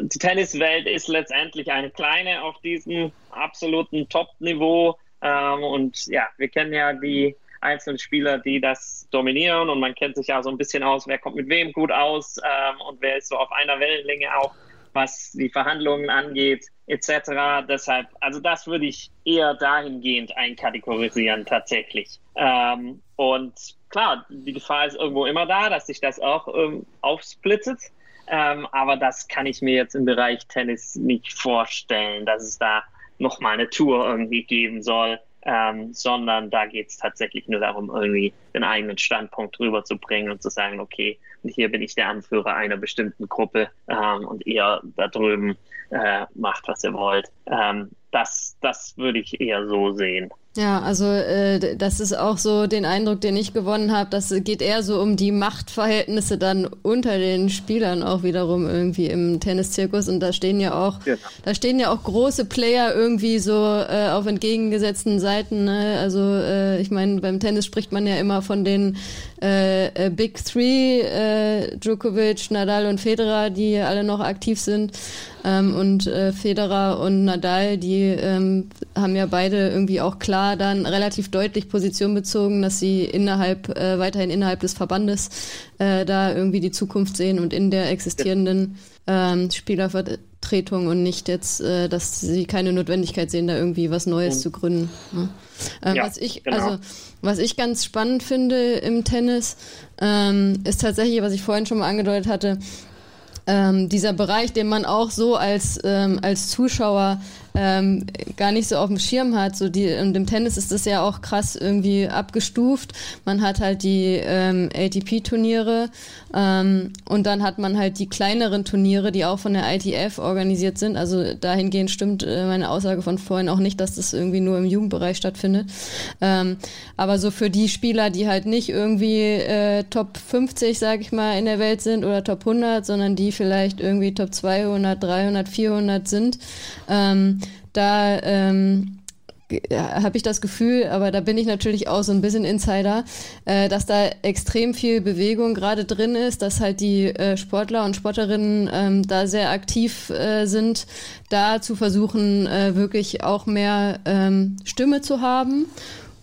die Tenniswelt ist letztendlich eine kleine auf diesem absoluten Top-Niveau. Ähm, und ja, wir kennen ja die einzelnen Spieler, die das dominieren und man kennt sich ja so ein bisschen aus, wer kommt mit wem gut aus ähm, und wer ist so auf einer Wellenlänge auch, was die Verhandlungen angeht, etc. Deshalb, also das würde ich eher dahingehend einkategorisieren tatsächlich. Ähm, und klar, die Gefahr ist irgendwo immer da, dass sich das auch ähm, aufsplittet. Ähm, aber das kann ich mir jetzt im Bereich Tennis nicht vorstellen, dass es da nochmal eine Tour irgendwie geben soll, ähm, sondern da geht es tatsächlich nur darum, irgendwie den eigenen Standpunkt rüberzubringen und zu sagen, okay, hier bin ich der Anführer einer bestimmten Gruppe ähm, und ihr da drüben äh, macht, was ihr wollt. Ähm, das, das würde ich eher so sehen. Ja, also äh, das ist auch so den Eindruck, den ich gewonnen habe. Das geht eher so um die Machtverhältnisse dann unter den Spielern auch wiederum irgendwie im Tenniszirkus. Und da stehen ja auch, genau. da stehen ja auch große Player irgendwie so äh, auf entgegengesetzten Seiten. Ne? Also äh, ich meine, beim Tennis spricht man ja immer von den äh, äh, Big Three, äh, Djokovic, Nadal und Federer, die alle noch aktiv sind. Ähm, und äh, Federer und Nadal, die ähm, haben ja beide irgendwie auch klar dann relativ deutlich Position bezogen, dass sie innerhalb, äh, weiterhin innerhalb des Verbandes äh, da irgendwie die Zukunft sehen und in der existierenden ähm, Spielervertretung und nicht jetzt, äh, dass sie keine Notwendigkeit sehen, da irgendwie was Neues mhm. zu gründen. Ne? Äh, ja, was ich, genau. also was ich ganz spannend finde im Tennis, ähm, ist tatsächlich, was ich vorhin schon mal angedeutet hatte, ähm, dieser Bereich, den man auch so als, ähm, als Zuschauer ähm, gar nicht so auf dem Schirm hat. So die, und im Tennis ist das ja auch krass irgendwie abgestuft. Man hat halt die ähm, ATP-Turniere ähm, und dann hat man halt die kleineren Turniere, die auch von der ITF organisiert sind. Also dahingehend stimmt äh, meine Aussage von vorhin auch nicht, dass das irgendwie nur im Jugendbereich stattfindet. Ähm, aber so für die Spieler, die halt nicht irgendwie äh, Top 50, sag ich mal, in der Welt sind oder Top 100, sondern die vielleicht irgendwie Top 200, 300, 400 sind, ähm, da ähm, habe ich das Gefühl, aber da bin ich natürlich auch so ein bisschen Insider, äh, dass da extrem viel Bewegung gerade drin ist, dass halt die äh, Sportler und Sportlerinnen ähm, da sehr aktiv äh, sind, da zu versuchen, äh, wirklich auch mehr ähm, Stimme zu haben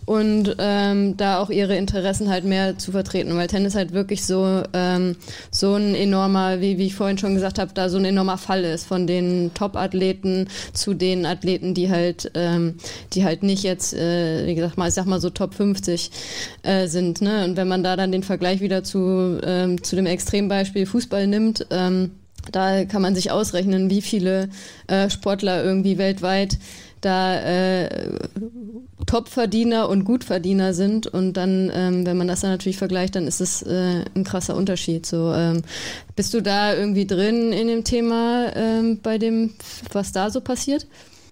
und ähm, da auch ihre Interessen halt mehr zu vertreten, weil Tennis halt wirklich so ähm, so ein enormer, wie, wie ich vorhin schon gesagt habe, da so ein enormer Fall ist von den Top-Athleten zu den Athleten, die halt ähm, die halt nicht jetzt, äh, wie gesagt mal, ich sag mal so Top 50 äh, sind, ne? Und wenn man da dann den Vergleich wieder zu ähm, zu dem Extrembeispiel Fußball nimmt, ähm, da kann man sich ausrechnen, wie viele äh, Sportler irgendwie weltweit da äh, Topverdiener und Gutverdiener sind und dann, ähm, wenn man das dann natürlich vergleicht, dann ist es äh, ein krasser Unterschied. So, ähm, bist du da irgendwie drin in dem Thema ähm, bei dem, was da so passiert?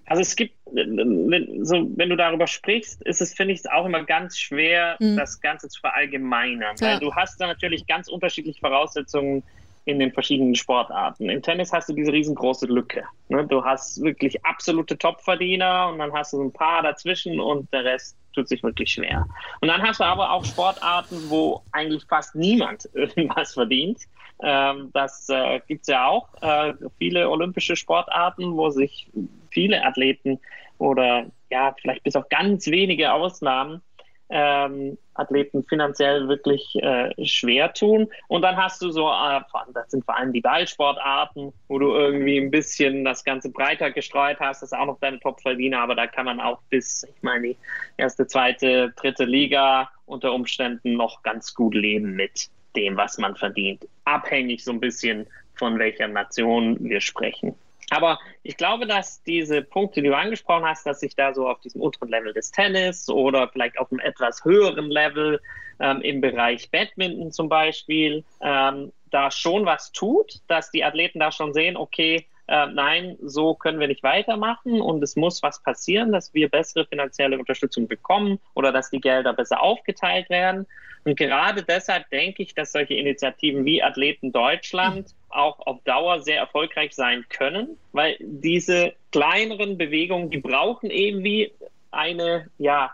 Also es gibt, wenn, so, wenn du darüber sprichst, ist es, finde ich, auch immer ganz schwer, mhm. das Ganze zu verallgemeinern. Ja. Weil du hast da natürlich ganz unterschiedliche Voraussetzungen in den verschiedenen Sportarten. Im Tennis hast du diese riesengroße Lücke. Ne? Du hast wirklich absolute Topverdiener und dann hast du ein paar dazwischen und der Rest tut sich wirklich schwer. Und dann hast du aber auch Sportarten, wo eigentlich fast niemand *laughs* irgendwas verdient. Ähm, das äh, gibt es ja auch. Äh, viele olympische Sportarten, wo sich viele Athleten oder ja, vielleicht bis auf ganz wenige Ausnahmen ähm, Athleten finanziell wirklich äh, schwer tun. Und dann hast du so, äh, das sind vor allem die Ballsportarten, wo du irgendwie ein bisschen das Ganze breiter gestreut hast. Das ist auch noch deine Top-Verdiener, aber da kann man auch bis, ich meine, die erste, zweite, dritte Liga unter Umständen noch ganz gut leben mit dem, was man verdient. Abhängig so ein bisschen von welcher Nation wir sprechen. Aber ich glaube, dass diese Punkte, die du angesprochen hast, dass sich da so auf diesem unteren Level des Tennis oder vielleicht auf einem etwas höheren Level ähm, im Bereich Badminton zum Beispiel, ähm, da schon was tut, dass die Athleten da schon sehen, okay, äh, nein, so können wir nicht weitermachen und es muss was passieren, dass wir bessere finanzielle Unterstützung bekommen oder dass die Gelder besser aufgeteilt werden. Und gerade deshalb denke ich, dass solche Initiativen wie Athleten Deutschland auch auf Dauer sehr erfolgreich sein können, weil diese kleineren Bewegungen, die brauchen irgendwie eine, ja,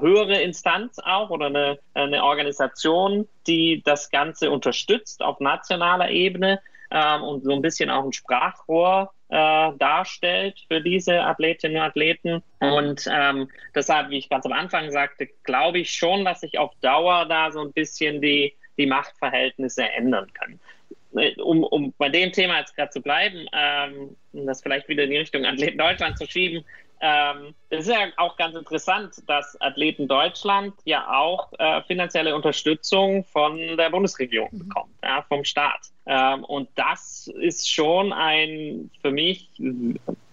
höhere Instanz auch oder eine, eine Organisation, die das Ganze unterstützt auf nationaler Ebene ähm, und so ein bisschen auch ein Sprachrohr äh, darstellt für diese Athletinnen und Athleten. Und ähm, deshalb, wie ich ganz am Anfang sagte, glaube ich schon, dass sich auf Dauer da so ein bisschen die, die Machtverhältnisse ändern können. Äh, um, um bei dem Thema jetzt gerade zu bleiben, ähm, um das vielleicht wieder in die Richtung Athleten Deutschland zu schieben, ähm, das ist ja auch ganz interessant, dass Athleten Deutschland ja auch äh, finanzielle Unterstützung von der Bundesregierung mhm. bekommt, ja, vom Staat. Ähm, und das ist schon ein für mich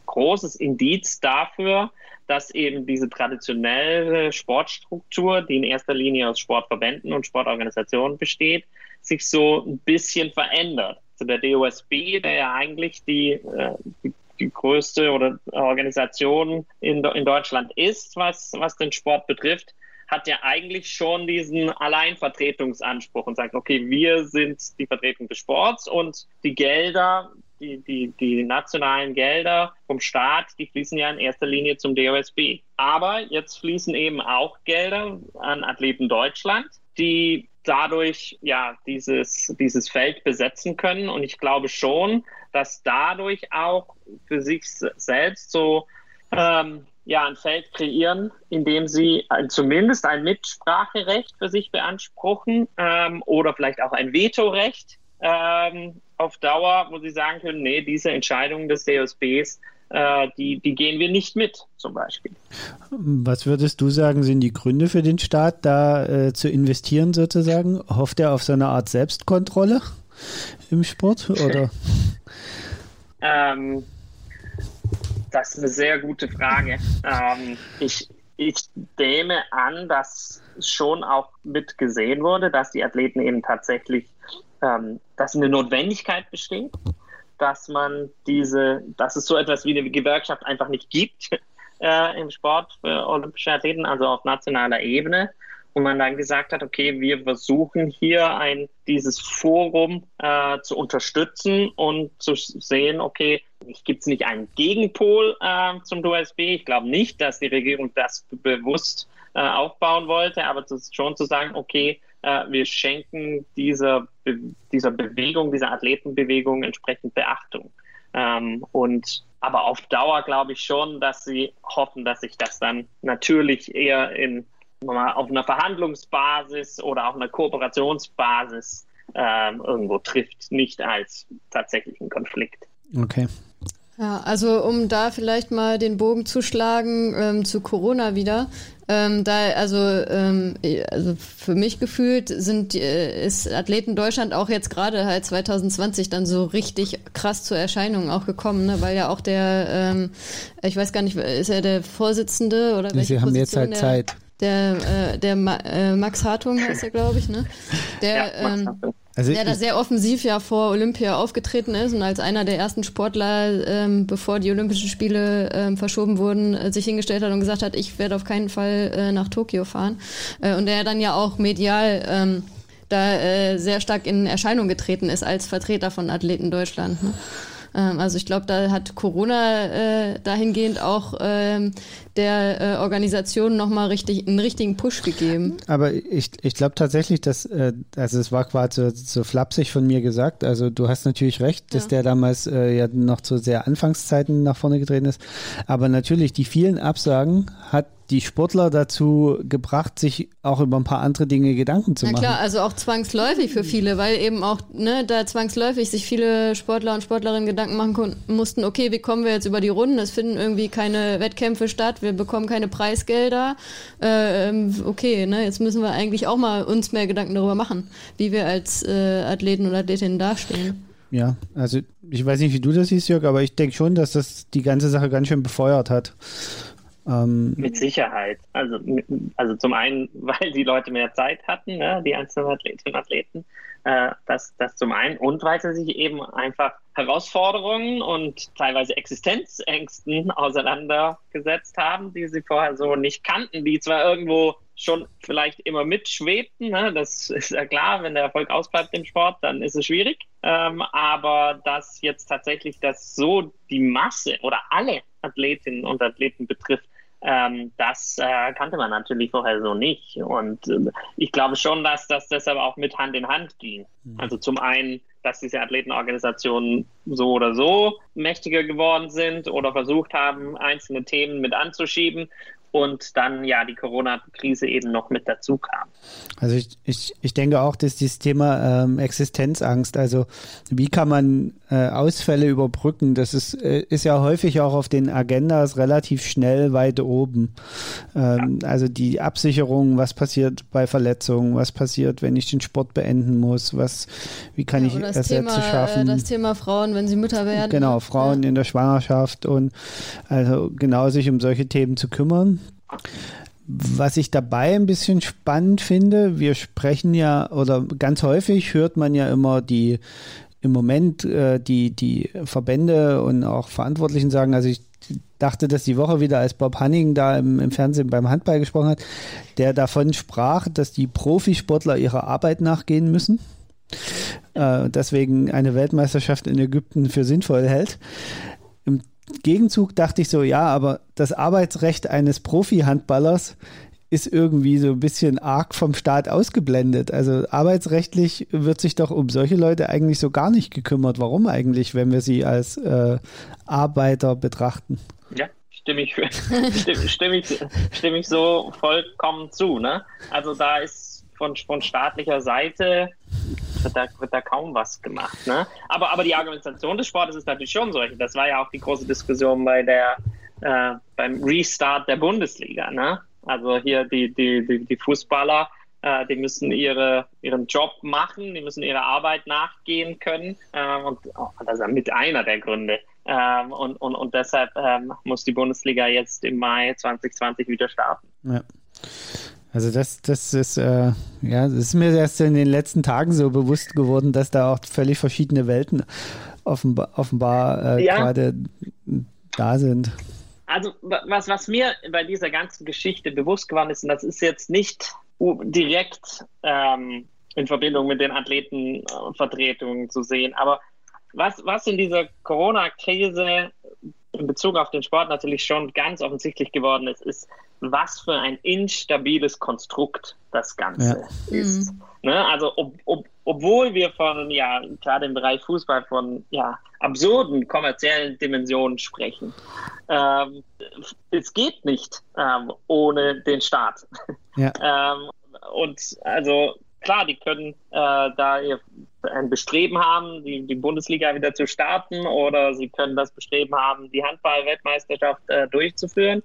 großes Indiz dafür, dass eben diese traditionelle Sportstruktur, die in erster Linie aus Sportverbänden und Sportorganisationen besteht, sich so ein bisschen verändert. Also der DOSB, der ja eigentlich die, äh, die, die größte oder Organisation in, in Deutschland ist, was, was den Sport betrifft, hat ja eigentlich schon diesen Alleinvertretungsanspruch und sagt, okay, wir sind die Vertretung des Sports und die Gelder, die, die, die nationalen Gelder vom Staat, die fließen ja in erster Linie zum DOSB. Aber jetzt fließen eben auch Gelder an Athleten Deutschland, die dadurch ja dieses, dieses Feld besetzen können. Und ich glaube schon, dass dadurch auch für sich selbst so ähm, ja, ein Feld kreieren, in dem sie zumindest ein Mitspracherecht für sich beanspruchen ähm, oder vielleicht auch ein Vetorecht ähm, auf Dauer, wo sie sagen können, nee, diese Entscheidungen des DOSBs, äh, die, die gehen wir nicht mit, zum Beispiel. Was würdest du sagen, sind die Gründe für den Staat, da äh, zu investieren sozusagen? Hofft er auf so eine Art Selbstkontrolle im Sport oder? ähm, das ist eine sehr gute Frage. Ähm, ich, ich nehme an, dass schon auch mitgesehen wurde, dass die Athleten eben tatsächlich, ähm, dass eine Notwendigkeit besteht, dass man diese, dass es so etwas wie eine Gewerkschaft einfach nicht gibt *laughs* äh, im Sport für olympische Athleten, also auf nationaler Ebene wo man dann gesagt hat, okay, wir versuchen hier ein, dieses Forum äh, zu unterstützen und zu sehen, okay, gibt es nicht einen Gegenpol äh, zum DOSB? Ich glaube nicht, dass die Regierung das bewusst äh, aufbauen wollte, aber das ist schon zu sagen, okay, äh, wir schenken dieser, Be dieser Bewegung, dieser Athletenbewegung entsprechend Beachtung. Ähm, und aber auf Dauer glaube ich schon, dass sie hoffen, dass sich das dann natürlich eher in mal auf einer Verhandlungsbasis oder auf einer Kooperationsbasis ähm, irgendwo trifft, nicht als tatsächlichen Konflikt. Okay. Ja, also um da vielleicht mal den Bogen zu schlagen ähm, zu Corona wieder. Ähm, da, also, ähm, also für mich gefühlt sind äh, ist Athleten Deutschland auch jetzt gerade halt 2020 dann so richtig krass zur Erscheinung auch gekommen, ne? weil ja auch der, ähm, ich weiß gar nicht, ist er der Vorsitzende oder welche Sie haben Position jetzt halt der, Zeit der, äh, der Ma äh, Max Hartung heißt er, glaube ich, ne? Der, ja, ähm, also der da sehr offensiv ja vor Olympia aufgetreten ist und als einer der ersten Sportler, ähm, bevor die Olympischen Spiele ähm, verschoben wurden, äh, sich hingestellt hat und gesagt hat, ich werde auf keinen Fall äh, nach Tokio fahren. Äh, und der dann ja auch medial ähm, da äh, sehr stark in Erscheinung getreten ist als Vertreter von Athleten Deutschland. Ne? Ähm, also ich glaube, da hat Corona äh, dahingehend auch ähm, der äh, Organisation nochmal richtig, einen richtigen Push gegeben. Aber ich, ich glaube tatsächlich, dass, äh, also es war quasi so, so flapsig von mir gesagt, also du hast natürlich recht, dass ja. der damals äh, ja noch zu sehr Anfangszeiten nach vorne getreten ist, aber natürlich die vielen Absagen hat die Sportler dazu gebracht, sich auch über ein paar andere Dinge Gedanken zu machen. Na klar, also auch zwangsläufig für viele, weil eben auch ne, da zwangsläufig sich viele Sportler und Sportlerinnen Gedanken machen mussten, okay, wie kommen wir jetzt über die Runden? Es finden irgendwie keine Wettkämpfe statt, wir bekommen keine Preisgelder. Äh, okay, ne, jetzt müssen wir eigentlich auch mal uns mehr Gedanken darüber machen, wie wir als äh, Athleten und Athletinnen dastehen. Ja, also ich weiß nicht, wie du das siehst, Jörg, aber ich denke schon, dass das die ganze Sache ganz schön befeuert hat. Ähm, Mit Sicherheit. Also, also zum einen, *laughs* weil die Leute mehr Zeit hatten, ne, die einzelnen Athletinnen und Athleten, äh, das, das zum einen, und weil sie sich eben einfach Herausforderungen und teilweise Existenzängsten auseinandergesetzt haben, die sie vorher so nicht kannten, die zwar irgendwo schon vielleicht immer mitschwebten. Ne? Das *laughs* ist ja klar, wenn der Erfolg ausbleibt im Sport, dann ist es schwierig. Ähm, aber dass jetzt tatsächlich das so die Masse oder alle Athletinnen und Athleten betrifft, ähm, das äh, kannte man natürlich vorher so nicht. Und äh, ich glaube schon, dass das deshalb auch mit Hand in Hand ging. Mhm. Also zum einen, dass diese Athletenorganisationen so oder so mächtiger geworden sind oder versucht haben, einzelne Themen mit anzuschieben und dann ja die Corona-Krise eben noch mit dazu kam. Also ich, ich, ich denke auch, dass dieses Thema ähm, Existenzangst, also wie kann man äh, Ausfälle überbrücken. Das ist, äh, ist ja häufig auch auf den Agendas relativ schnell weit oben. Ähm, ja. Also die Absicherung, was passiert bei Verletzungen, was passiert, wenn ich den Sport beenden muss, was, wie kann ja, ich Ersätze Thema, äh, schaffen. das Thema Frauen, wenn sie Mütter werden. Genau, Frauen ja. in der Schwangerschaft und also genau sich um solche Themen zu kümmern. Was ich dabei ein bisschen spannend finde, wir sprechen ja, oder ganz häufig hört man ja immer die im Moment äh, die, die Verbände und auch Verantwortlichen sagen, also ich dachte das die Woche wieder, als Bob Hanning da im, im Fernsehen beim Handball gesprochen hat, der davon sprach, dass die Profisportler ihrer Arbeit nachgehen müssen. Äh, deswegen eine Weltmeisterschaft in Ägypten für sinnvoll hält. Im Gegenzug dachte ich so, ja, aber das Arbeitsrecht eines Profi-Handballers ist irgendwie so ein bisschen arg vom Staat ausgeblendet. Also arbeitsrechtlich wird sich doch um solche Leute eigentlich so gar nicht gekümmert. Warum eigentlich, wenn wir sie als äh, Arbeiter betrachten? Ja, stimme ich, stimme, stimme, ich, stimme ich so vollkommen zu. Ne? Also da ist von, von staatlicher Seite wird da, wird da kaum was gemacht. Ne? Aber, aber die Argumentation des Sportes ist natürlich schon solche. Das war ja auch die große Diskussion bei der, äh, beim Restart der Bundesliga. Ne? Also hier die, die, die, die Fußballer, äh, die müssen ihre, ihren Job machen, die müssen ihrer Arbeit nachgehen können. Äh, und oh, das ist mit einer der Gründe. Ähm, und, und, und deshalb ähm, muss die Bundesliga jetzt im Mai 2020 wieder starten. Ja. Also das, das ist, äh, ja, das ist mir erst in den letzten Tagen so bewusst geworden, dass da auch völlig verschiedene Welten offenbar, offenbar äh, ja. gerade da sind. Also was, was mir bei dieser ganzen Geschichte bewusst geworden ist, und das ist jetzt nicht direkt ähm, in Verbindung mit den Athletenvertretungen zu sehen, aber was, was in dieser Corona-Krise in Bezug auf den Sport natürlich schon ganz offensichtlich geworden ist, ist, was für ein instabiles Konstrukt das Ganze ja. ist. Mhm. Ne? Also ob, ob, obwohl wir von, ja, gerade im Bereich Fußball von ja, absurden kommerziellen Dimensionen sprechen. Ähm, es geht nicht ähm, ohne den Staat. Ja. *laughs* ähm, und also klar, die können äh, da ein Bestreben haben, die, die Bundesliga wieder zu starten oder sie können das Bestreben haben, die Handball-Weltmeisterschaft äh, durchzuführen.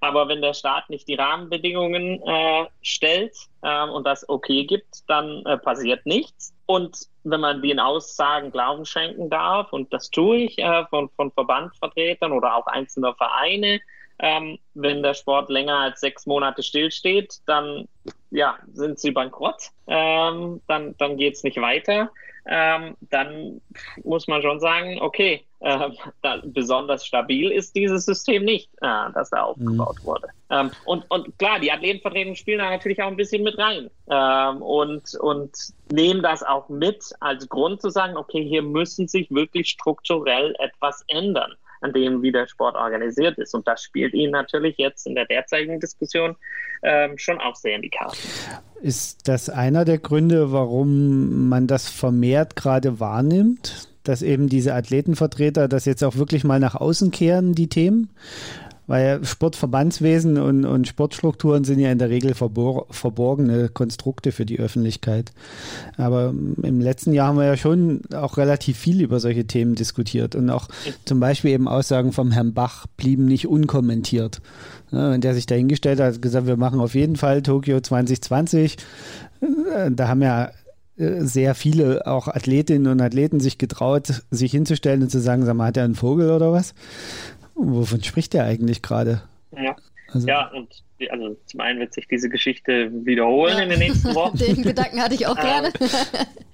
Aber wenn der Staat nicht die Rahmenbedingungen äh, stellt äh, und das okay gibt, dann äh, passiert nichts. Und wenn man den Aussagen Glauben schenken darf, und das tue ich äh, von, von Verbandsvertretern oder auch einzelner Vereine, ähm, wenn der Sport länger als sechs Monate stillsteht, dann ja, sind sie bankrott, ähm, dann, dann geht es nicht weiter. Ähm, dann muss man schon sagen, okay, äh, da, besonders stabil ist dieses System nicht, äh, das da aufgebaut mhm. wurde. Ähm, und, und klar, die Athletenvertretungen spielen da natürlich auch ein bisschen mit rein ähm, und, und nehmen das auch mit als Grund zu sagen, okay, hier müssen sich wirklich strukturell etwas ändern an dem, wie der Sport organisiert ist. Und das spielt ihnen natürlich jetzt in der derzeitigen Diskussion ähm, schon auch sehr in die Karten. Ist das einer der Gründe, warum man das vermehrt gerade wahrnimmt? Dass eben diese Athletenvertreter das jetzt auch wirklich mal nach außen kehren, die Themen? Weil Sportverbandswesen und, und Sportstrukturen sind ja in der Regel verbor verborgene Konstrukte für die Öffentlichkeit. Aber im letzten Jahr haben wir ja schon auch relativ viel über solche Themen diskutiert. Und auch zum Beispiel eben Aussagen vom Herrn Bach blieben nicht unkommentiert. Und der sich dahingestellt hat, gesagt, wir machen auf jeden Fall Tokio 2020. Äh, da haben ja äh, sehr viele auch Athletinnen und Athleten sich getraut, sich hinzustellen und zu sagen, sag mal, hat er einen Vogel oder was? Wovon spricht der eigentlich gerade? Ja. Also, ja, und die, also zum einen wird sich diese Geschichte wiederholen ja. in den nächsten Wochen. *laughs* Den Gedanken hatte ich auch gerne.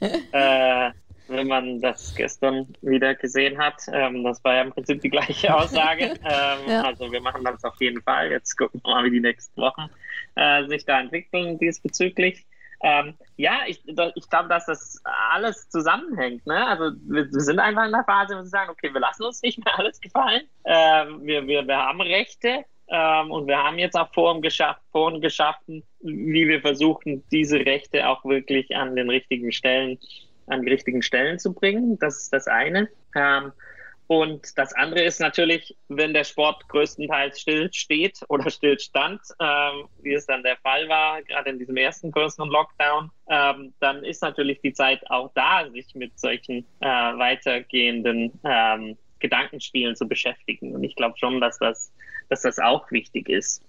*laughs* äh, wenn man das gestern wieder gesehen hat, ähm, das war ja im Prinzip die gleiche *laughs* Aussage. Ähm, ja. Also wir machen das auf jeden Fall. Jetzt gucken wir mal, wie die nächsten Wochen äh, sich da entwickeln diesbezüglich. Ähm, ja, ich, ich glaube, dass das alles zusammenhängt. Ne? Also wir, wir, sind einfach in der Phase, wo wir sagen, okay, wir lassen uns nicht mehr alles gefallen. Ähm, wir, wir, wir haben Rechte ähm, und wir haben jetzt auch Foren, geschafft, Foren geschaffen, wie wir versuchen, diese Rechte auch wirklich an den richtigen Stellen, an die richtigen Stellen zu bringen. Das ist das eine. Und das andere ist natürlich, wenn der Sport größtenteils still steht oder *laughs* stillstand, ähm, wie es dann der Fall war, gerade in diesem ersten größeren Lockdown, ähm, dann ist natürlich die Zeit auch da, sich mit solchen äh, weitergehenden ähm, Gedankenspielen zu beschäftigen. Und ich glaube schon, dass das, dass das auch wichtig ist.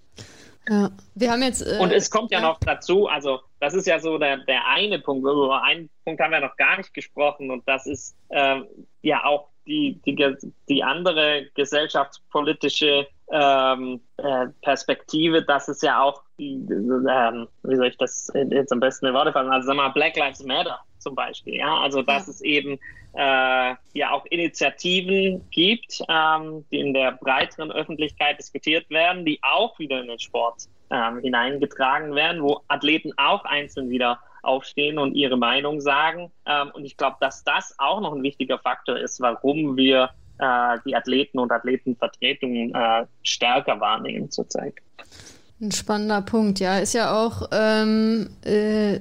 Ja, wir haben jetzt. Äh, und es kommt ja, ja, noch dazu, also das ist ja so der, der eine Punkt, über einen Punkt haben wir noch gar nicht gesprochen und das ist ähm, ja auch die, die, die andere gesellschaftspolitische ähm, äh, Perspektive, dass es ja auch, ähm, wie soll ich das jetzt am besten in Worte fassen, also sagen wir mal Black Lives Matter zum Beispiel, ja, also dass ja. es eben äh, ja auch Initiativen gibt, ähm, die in der breiteren Öffentlichkeit diskutiert werden, die auch wieder in den Sport ähm, hineingetragen werden, wo Athleten auch einzeln wieder aufstehen und ihre Meinung sagen. Ähm, und ich glaube, dass das auch noch ein wichtiger Faktor ist, warum wir äh, die Athleten und Athletenvertretungen äh, stärker wahrnehmen zurzeit. Ein spannender Punkt, ja. Ist ja auch, ähm, äh,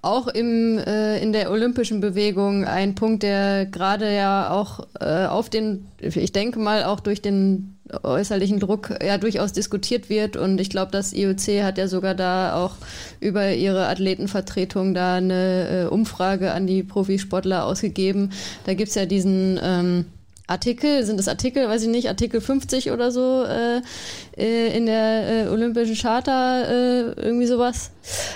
auch im, äh, in der olympischen Bewegung ein Punkt, der gerade ja auch äh, auf den, ich denke mal, auch durch den äußerlichen Druck ja durchaus diskutiert wird. Und ich glaube, das IOC hat ja sogar da auch über ihre Athletenvertretung da eine äh, Umfrage an die Profisportler ausgegeben. Da gibt es ja diesen ähm, Artikel, sind das Artikel, weiß ich nicht, Artikel 50 oder so äh, äh, in der äh, Olympischen Charta, äh, irgendwie sowas,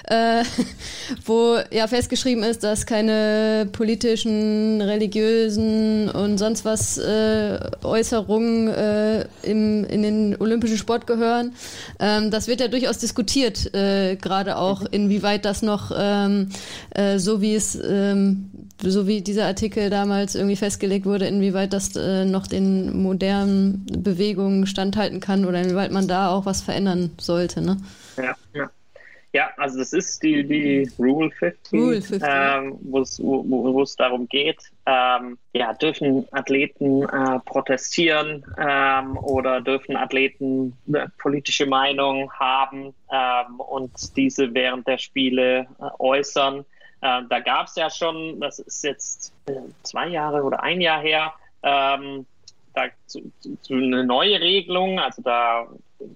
äh, *laughs* wo ja festgeschrieben ist, dass keine politischen, religiösen und sonst was äh, Äußerungen im, in den olympischen Sport gehören. Ähm, das wird ja durchaus diskutiert, gerade auch, inwieweit das noch ähm, so wie es ähm, so wie dieser Artikel damals irgendwie festgelegt wurde, inwieweit das äh, noch den modernen Bewegungen standhalten kann oder inwieweit man da auch was verändern sollte. Ne? Ja, ja. Ja, also das ist die, die Rule 50, Rule 50 ähm, wo es darum geht, ähm, ja, dürfen Athleten äh, protestieren ähm, oder dürfen Athleten eine politische Meinung haben ähm, und diese während der Spiele äh, äußern. Äh, da gab es ja schon, das ist jetzt äh, zwei Jahre oder ein Jahr her, ähm, da zu, zu eine neue Regelung. Also da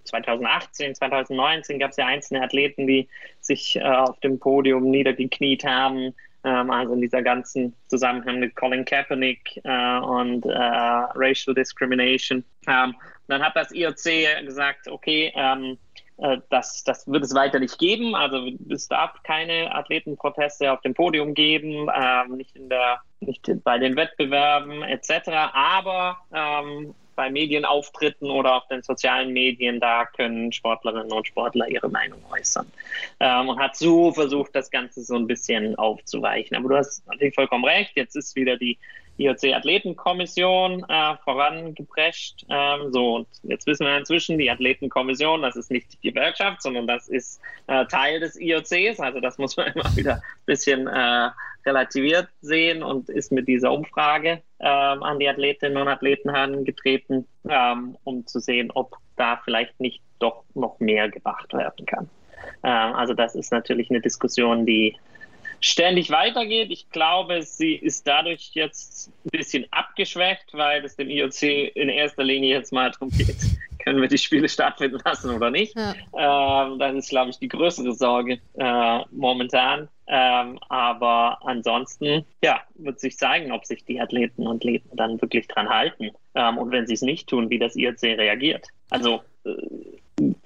2018, 2019 gab es ja einzelne Athleten, die sich äh, auf dem Podium niedergekniet haben. Ähm, also in dieser ganzen Zusammenhang mit Colin Kaepernick äh, und äh, Racial Discrimination. Ähm, dann hat das IOC gesagt, okay, ähm, äh, das, das wird es weiter nicht geben. Also es darf keine Athletenproteste auf dem Podium geben, ähm, nicht, in der, nicht bei den Wettbewerben etc. Aber ähm, bei Medienauftritten oder auf den sozialen Medien, da können Sportlerinnen und Sportler ihre Meinung äußern. Ähm, und hat so versucht, das Ganze so ein bisschen aufzuweichen. Aber du hast natürlich vollkommen recht. Jetzt ist wieder die IOC-Athletenkommission äh, vorangeprescht. Ähm, so, und jetzt wissen wir inzwischen, die Athletenkommission, das ist nicht die Gewerkschaft, sondern das ist äh, Teil des IOCs. Also das muss man *laughs* immer wieder ein bisschen äh, relativiert sehen und ist mit dieser Umfrage ähm, an die Athletinnen und Athleten herangetreten, ähm, um zu sehen, ob da vielleicht nicht doch noch mehr gemacht werden kann. Ähm, also das ist natürlich eine Diskussion, die ständig weitergeht. Ich glaube, sie ist dadurch jetzt ein bisschen abgeschwächt, weil es dem IOC in erster Linie jetzt mal darum geht, *laughs* können wir die Spiele stattfinden lassen oder nicht. Ja. Ähm, das ist, glaube ich, die größere Sorge äh, momentan. Ähm, aber ansonsten, ja, wird sich zeigen, ob sich die Athleten und Athleten dann wirklich dran halten. Ähm, und wenn sie es nicht tun, wie das IOC reagiert. Also, äh,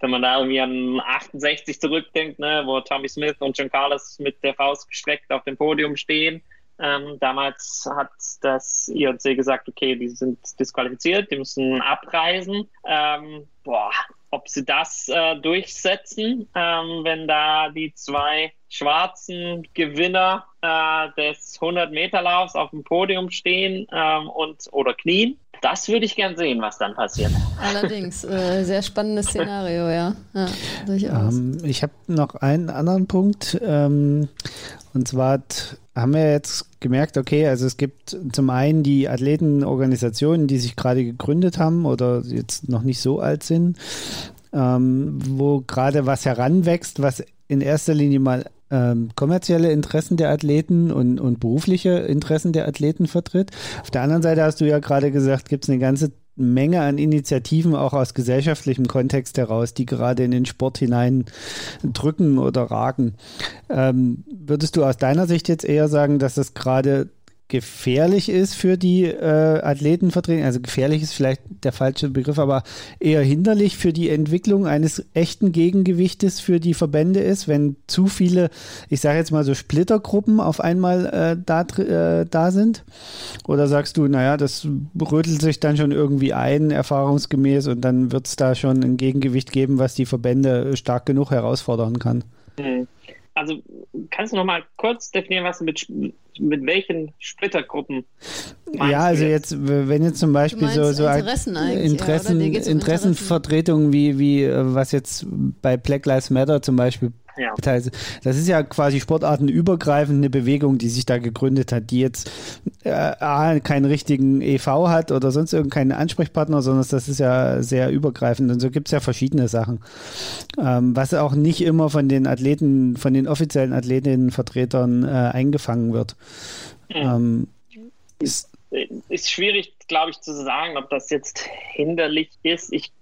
wenn man da irgendwie an 68 zurückdenkt, ne, wo Tommy Smith und John Carlos mit der Faust gestreckt auf dem Podium stehen. Ähm, damals hat das IOC gesagt, okay, die sind disqualifiziert, die müssen abreisen. Ähm, boah, ob sie das äh, durchsetzen, ähm, wenn da die zwei schwarzen Gewinner äh, des 100-Meter-Laufs auf dem Podium stehen ähm, und oder knien. Das würde ich gern sehen, was dann passiert. Allerdings, äh, sehr spannendes Szenario, ja. ja durchaus. Ähm, ich habe noch einen anderen Punkt. Ähm, und zwar haben wir jetzt gemerkt, okay, also es gibt zum einen die Athletenorganisationen, die sich gerade gegründet haben oder jetzt noch nicht so alt sind, ähm, wo gerade was heranwächst, was in erster Linie mal ähm, kommerzielle Interessen der Athleten und, und berufliche Interessen der Athleten vertritt. Auf der anderen Seite hast du ja gerade gesagt, gibt es eine ganze Menge an Initiativen auch aus gesellschaftlichem Kontext heraus, die gerade in den Sport hinein drücken oder ragen. Ähm, würdest du aus deiner Sicht jetzt eher sagen, dass das gerade gefährlich ist für die äh, Athletenvertretung, also gefährlich ist vielleicht der falsche Begriff, aber eher hinderlich für die Entwicklung eines echten Gegengewichtes für die Verbände ist, wenn zu viele, ich sage jetzt mal so Splittergruppen auf einmal äh, da, äh, da sind? Oder sagst du, naja, das rötelt sich dann schon irgendwie ein, erfahrungsgemäß, und dann wird es da schon ein Gegengewicht geben, was die Verbände stark genug herausfordern kann? Mhm. Also kannst du noch mal kurz definieren, was du mit mit welchen Splittergruppen Ja, also jetzt? wenn jetzt zum Beispiel so, so Interessen Interessen, ja, Interessenvertretungen wie, wie äh, was jetzt bei Black Lives Matter zum Beispiel ja. Das ist ja quasi sportartenübergreifend eine Bewegung, die sich da gegründet hat, die jetzt äh, A, keinen richtigen EV hat oder sonst irgendeinen Ansprechpartner, sondern das ist ja sehr übergreifend. Und so gibt es ja verschiedene Sachen. Ähm, was auch nicht immer von den Athleten, von den offiziellen Athletinnenvertretern äh, eingefangen wird. Mhm. Ähm, ist, ist schwierig, glaube ich, zu sagen, ob das jetzt hinderlich ist. Ich,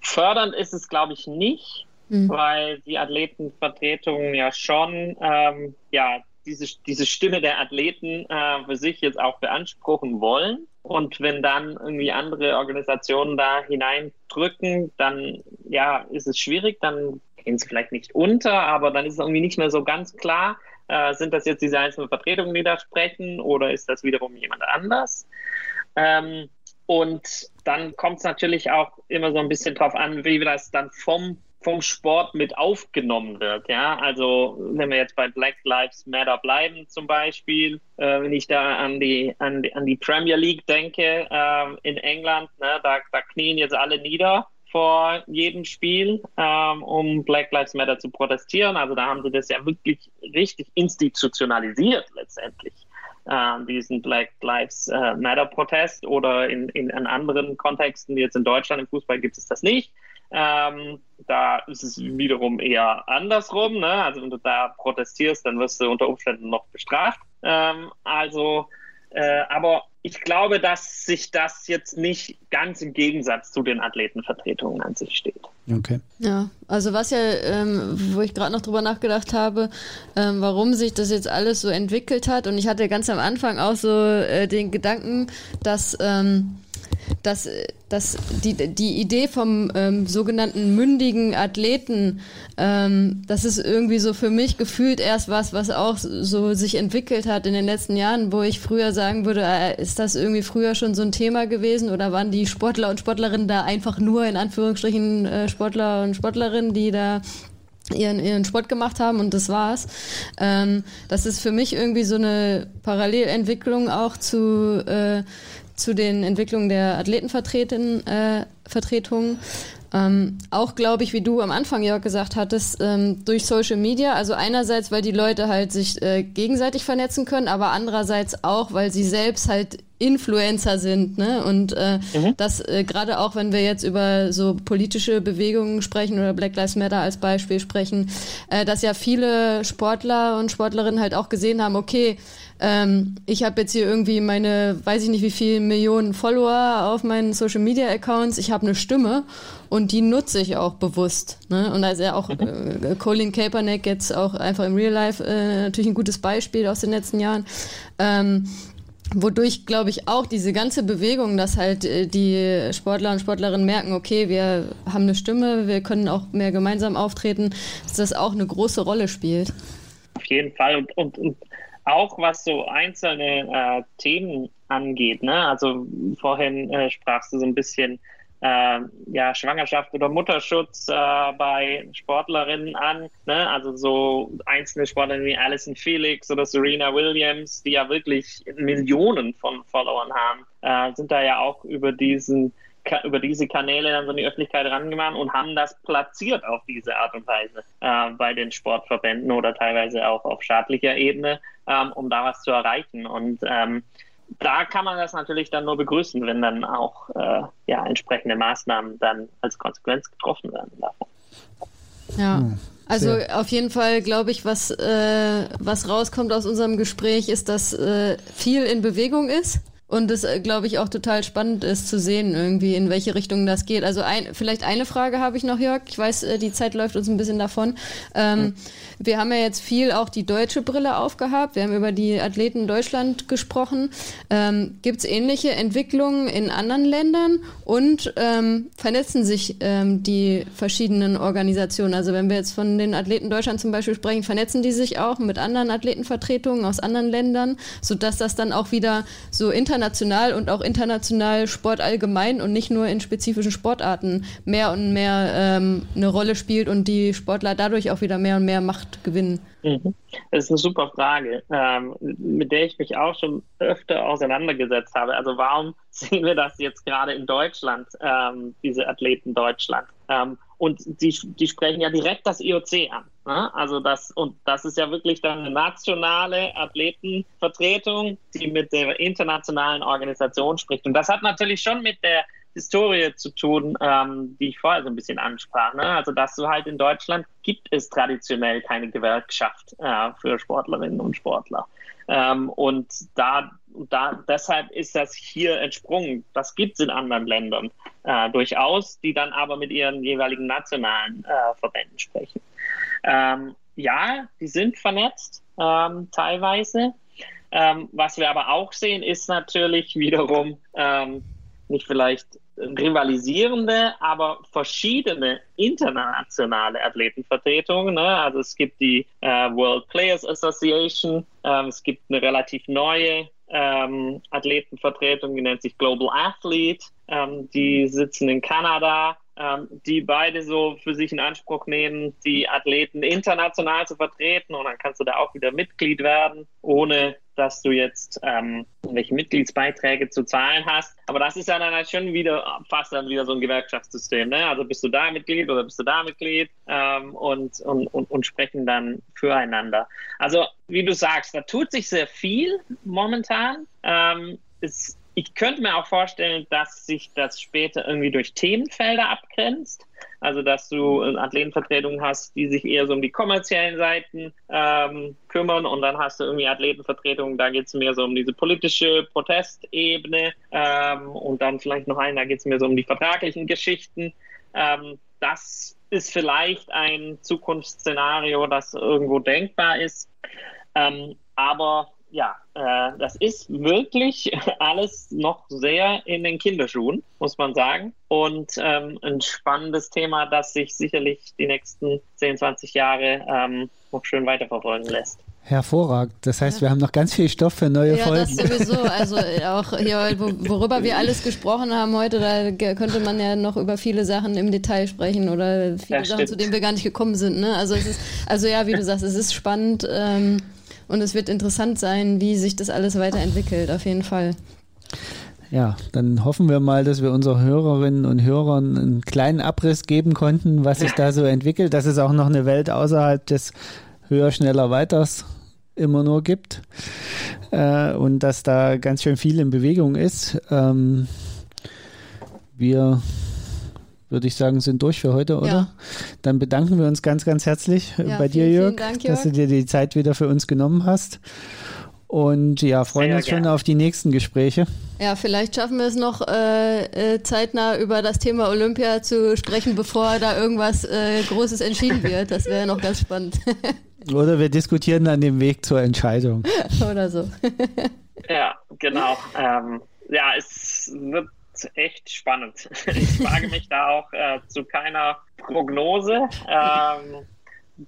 fördernd ist es, glaube ich, nicht mhm. weil die Athletenvertretungen ja schon ähm, ja, diese, diese Stimme der Athleten äh, für sich jetzt auch beanspruchen wollen. Und wenn dann irgendwie andere Organisationen da hineindrücken, dann ja, ist es schwierig, dann gehen sie vielleicht nicht unter, aber dann ist es irgendwie nicht mehr so ganz klar, äh, sind das jetzt diese einzelnen Vertretungen, die da sprechen, oder ist das wiederum jemand anders? Ähm, und dann kommt es natürlich auch immer so ein bisschen drauf an, wie das dann vom vom Sport mit aufgenommen wird. Ja, also wenn wir jetzt bei Black Lives Matter bleiben zum Beispiel, äh, wenn ich da an die, an die, an die Premier League denke äh, in England, ne, da, da knien jetzt alle nieder vor jedem Spiel, ähm, um Black Lives Matter zu protestieren. Also da haben sie das ja wirklich richtig institutionalisiert letztendlich. Uh, diesen Black Lives uh, Matter Protest oder in, in, in anderen Kontexten, jetzt in Deutschland im Fußball gibt es das nicht. Ähm, da ist es wiederum eher andersrum. Ne? Also wenn du da protestierst, dann wirst du unter Umständen noch bestraft. Ähm, also, äh, aber ich glaube, dass sich das jetzt nicht ganz im Gegensatz zu den Athletenvertretungen an sich steht. Okay. Ja, also was ja, ähm, wo ich gerade noch drüber nachgedacht habe, ähm, warum sich das jetzt alles so entwickelt hat. Und ich hatte ganz am Anfang auch so äh, den Gedanken, dass ähm, dass, dass die, die Idee vom ähm, sogenannten mündigen Athleten, ähm, das ist irgendwie so für mich gefühlt erst was, was auch so sich entwickelt hat in den letzten Jahren, wo ich früher sagen würde, äh, ist das irgendwie früher schon so ein Thema gewesen oder waren die Sportler und Sportlerinnen da einfach nur in Anführungsstrichen äh, Sportler und Sportlerinnen, die da ihren, ihren Sport gemacht haben und das war's. Ähm, das ist für mich irgendwie so eine Parallelentwicklung auch zu äh, zu den Entwicklungen der Athletenvertretungen. Äh, ähm, auch glaube ich, wie du am Anfang ja gesagt hattest, ähm, durch Social Media. Also einerseits, weil die Leute halt sich äh, gegenseitig vernetzen können, aber andererseits auch, weil sie selbst halt Influencer sind, ne? Und äh, mhm. das äh, gerade auch, wenn wir jetzt über so politische Bewegungen sprechen oder Black Lives Matter als Beispiel sprechen, äh, dass ja viele Sportler und Sportlerinnen halt auch gesehen haben, okay, ähm, ich habe jetzt hier irgendwie meine, weiß ich nicht wie viele Millionen Follower auf meinen Social Media Accounts, ich habe eine Stimme und die nutze ich auch bewusst. Ne? Und da ist ja auch mhm. äh, Colin Kaepernick jetzt auch einfach im Real Life äh, natürlich ein gutes Beispiel aus den letzten Jahren. Ähm, wodurch, glaube ich, auch diese ganze Bewegung, dass halt äh, die Sportler und Sportlerinnen merken, okay, wir haben eine Stimme, wir können auch mehr gemeinsam auftreten, dass das auch eine große Rolle spielt. Auf jeden Fall. Und, und, und auch was so einzelne äh, Themen angeht. Ne? Also vorhin äh, sprachst du so ein bisschen äh, ja, Schwangerschaft oder Mutterschutz äh, bei Sportlerinnen an. Ne? Also so einzelne Sportlerinnen wie Alison Felix oder Serena Williams, die ja wirklich Millionen von Followern haben, äh, sind da ja auch über diesen über diese Kanäle dann so in die Öffentlichkeit rangemacht und haben das platziert auf diese Art und Weise äh, bei den Sportverbänden oder teilweise auch auf staatlicher Ebene, ähm, um da was zu erreichen. Und ähm, da kann man das natürlich dann nur begrüßen, wenn dann auch äh, ja, entsprechende Maßnahmen dann als Konsequenz getroffen werden davon. Ja. Hm. Also auf jeden Fall glaube ich, was, äh, was rauskommt aus unserem Gespräch, ist, dass äh, viel in Bewegung ist. Und es, äh, glaube ich, auch total spannend ist zu sehen, irgendwie, in welche Richtung das geht. Also ein, vielleicht eine Frage habe ich noch, Jörg. Ich weiß, äh, die Zeit läuft uns ein bisschen davon. Ähm, wir haben ja jetzt viel auch die deutsche Brille aufgehabt. Wir haben über die Athleten Deutschland gesprochen. Ähm, Gibt es ähnliche Entwicklungen in anderen Ländern und ähm, vernetzen sich ähm, die verschiedenen Organisationen? Also wenn wir jetzt von den Athleten Deutschland zum Beispiel sprechen, vernetzen die sich auch mit anderen Athletenvertretungen aus anderen Ländern, sodass das dann auch wieder so international und auch international Sport allgemein und nicht nur in spezifischen Sportarten mehr und mehr ähm, eine Rolle spielt und die Sportler dadurch auch wieder mehr und mehr Macht gewinnen? Mhm. Das ist eine super Frage, ähm, mit der ich mich auch schon öfter auseinandergesetzt habe. Also warum *laughs* sehen wir das jetzt gerade in Deutschland, ähm, diese Athleten Deutschland? Und die, die sprechen ja direkt das IOC an. Ne? Also das, und das ist ja wirklich dann eine nationale Athletenvertretung, die mit der internationalen Organisation spricht. Und das hat natürlich schon mit der Historie zu tun, ähm, die ich vorher so ein bisschen ansprach. Ne? Also, dass du halt in Deutschland gibt es traditionell keine Gewerkschaft äh, für Sportlerinnen und Sportler. Ähm, und da, da, deshalb ist das hier entsprungen. Das gibt es in anderen Ländern äh, durchaus, die dann aber mit ihren jeweiligen nationalen äh, Verbänden sprechen. Ähm, ja, die sind vernetzt, ähm, teilweise. Ähm, was wir aber auch sehen, ist natürlich wiederum ähm, nicht vielleicht rivalisierende, aber verschiedene internationale Athletenvertretungen. Ne? Also es gibt die äh, World Players Association, ähm, es gibt eine relativ neue ähm, Athletenvertretung, die nennt sich Global Athlete, ähm, die sitzen in Kanada, ähm, die beide so für sich in Anspruch nehmen, die Athleten international zu vertreten. Und dann kannst du da auch wieder Mitglied werden, ohne dass du jetzt ähm, welche Mitgliedsbeiträge zu zahlen hast. Aber das ist ja dann halt schon wieder fast dann wieder so ein Gewerkschaftssystem. Ne? Also bist du da Mitglied oder bist du da Mitglied ähm, und, und, und, und sprechen dann füreinander. Also wie du sagst, da tut sich sehr viel momentan. Ähm, es ich könnte mir auch vorstellen, dass sich das später irgendwie durch Themenfelder abgrenzt. Also, dass du Athletenvertretungen hast, die sich eher so um die kommerziellen Seiten ähm, kümmern und dann hast du irgendwie Athletenvertretungen, da geht es mehr so um diese politische Protestebene ähm, und dann vielleicht noch einen, da geht es mehr so um die vertraglichen Geschichten. Ähm, das ist vielleicht ein Zukunftsszenario, das irgendwo denkbar ist. Ähm, aber ja, äh, das ist wirklich *laughs* alles noch sehr in den Kinderschuhen, muss man sagen. Und ähm, ein spannendes Thema, das sich sicherlich die nächsten 10, 20 Jahre ähm, noch schön weiterverfolgen lässt. Hervorragend. Das heißt, wir haben noch ganz viel Stoff für neue ja, Folgen. Ja, das sowieso. *laughs* Also auch hier, worüber wir alles gesprochen haben heute, da könnte man ja noch über viele Sachen im Detail sprechen oder viele ja, Sachen, zu denen wir gar nicht gekommen sind. Ne? Also es ist, also ja, wie du sagst, es ist spannend. Ähm, und es wird interessant sein, wie sich das alles weiterentwickelt, auf jeden Fall. Ja, dann hoffen wir mal, dass wir unseren Hörerinnen und Hörern einen kleinen Abriss geben konnten, was sich da so entwickelt, dass es auch noch eine Welt außerhalb des höher, schneller, weiters immer nur gibt äh, und dass da ganz schön viel in Bewegung ist. Ähm, wir würde ich sagen, sind durch für heute, oder? Ja. Dann bedanken wir uns ganz, ganz herzlich ja, bei dir, Jörg, Dank, Jörg, dass du dir die Zeit wieder für uns genommen hast. Und ja, freuen Sehr uns gern. schon auf die nächsten Gespräche. Ja, vielleicht schaffen wir es noch äh, äh, zeitnah über das Thema Olympia zu sprechen, bevor da irgendwas äh, Großes entschieden wird. Das wäre noch ganz spannend. *laughs* Oder wir diskutieren dann den Weg zur Entscheidung. *laughs* Oder so. *laughs* ja, genau. Ähm, ja, es wird echt spannend. *laughs* Ich wage mich da auch äh, zu keiner Prognose ähm,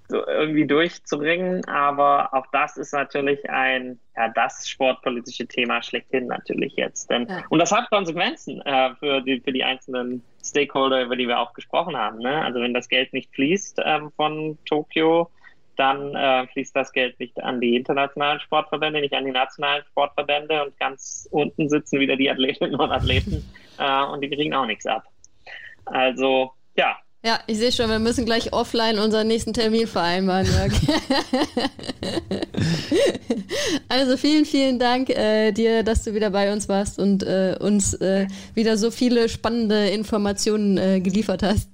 irgendwie durchzubringen, aber auch das ist natürlich ein, ja, das sportpolitische Thema schlechthin natürlich jetzt. Denn, ja. Und das hat Konsequenzen äh, für, die, für die einzelnen Stakeholder, über die wir auch gesprochen haben. Ne? Also wenn das Geld nicht fließt ähm, von Tokio, dann äh, fließt das Geld nicht an die internationalen Sportverbände, nicht an die nationalen Sportverbände und ganz unten sitzen wieder die Athletinnen und Athleten *laughs* äh, und die kriegen auch nichts ab. Also, ja. Ja, ich sehe schon, wir müssen gleich offline unseren nächsten Termin vereinbaren, Jörg. *laughs* also vielen, vielen Dank äh, dir, dass du wieder bei uns warst und äh, uns äh, wieder so viele spannende Informationen äh, geliefert hast.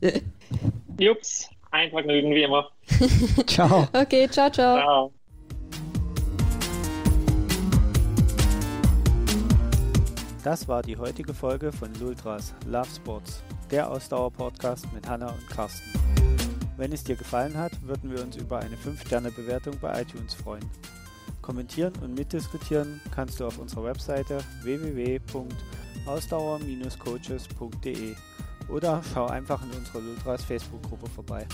Jups, Ein Vergnügen wie immer. *laughs* ciao. Okay, ciao, ciao. Ciao. Das war die heutige Folge von Lultras Love Sports, der Ausdauer-Podcast mit Hanna und Carsten. Wenn es dir gefallen hat, würden wir uns über eine 5-Sterne-Bewertung bei iTunes freuen. Kommentieren und mitdiskutieren kannst du auf unserer Webseite www.ausdauer-coaches.de oder schau einfach in unserer Lultras Facebook-Gruppe vorbei.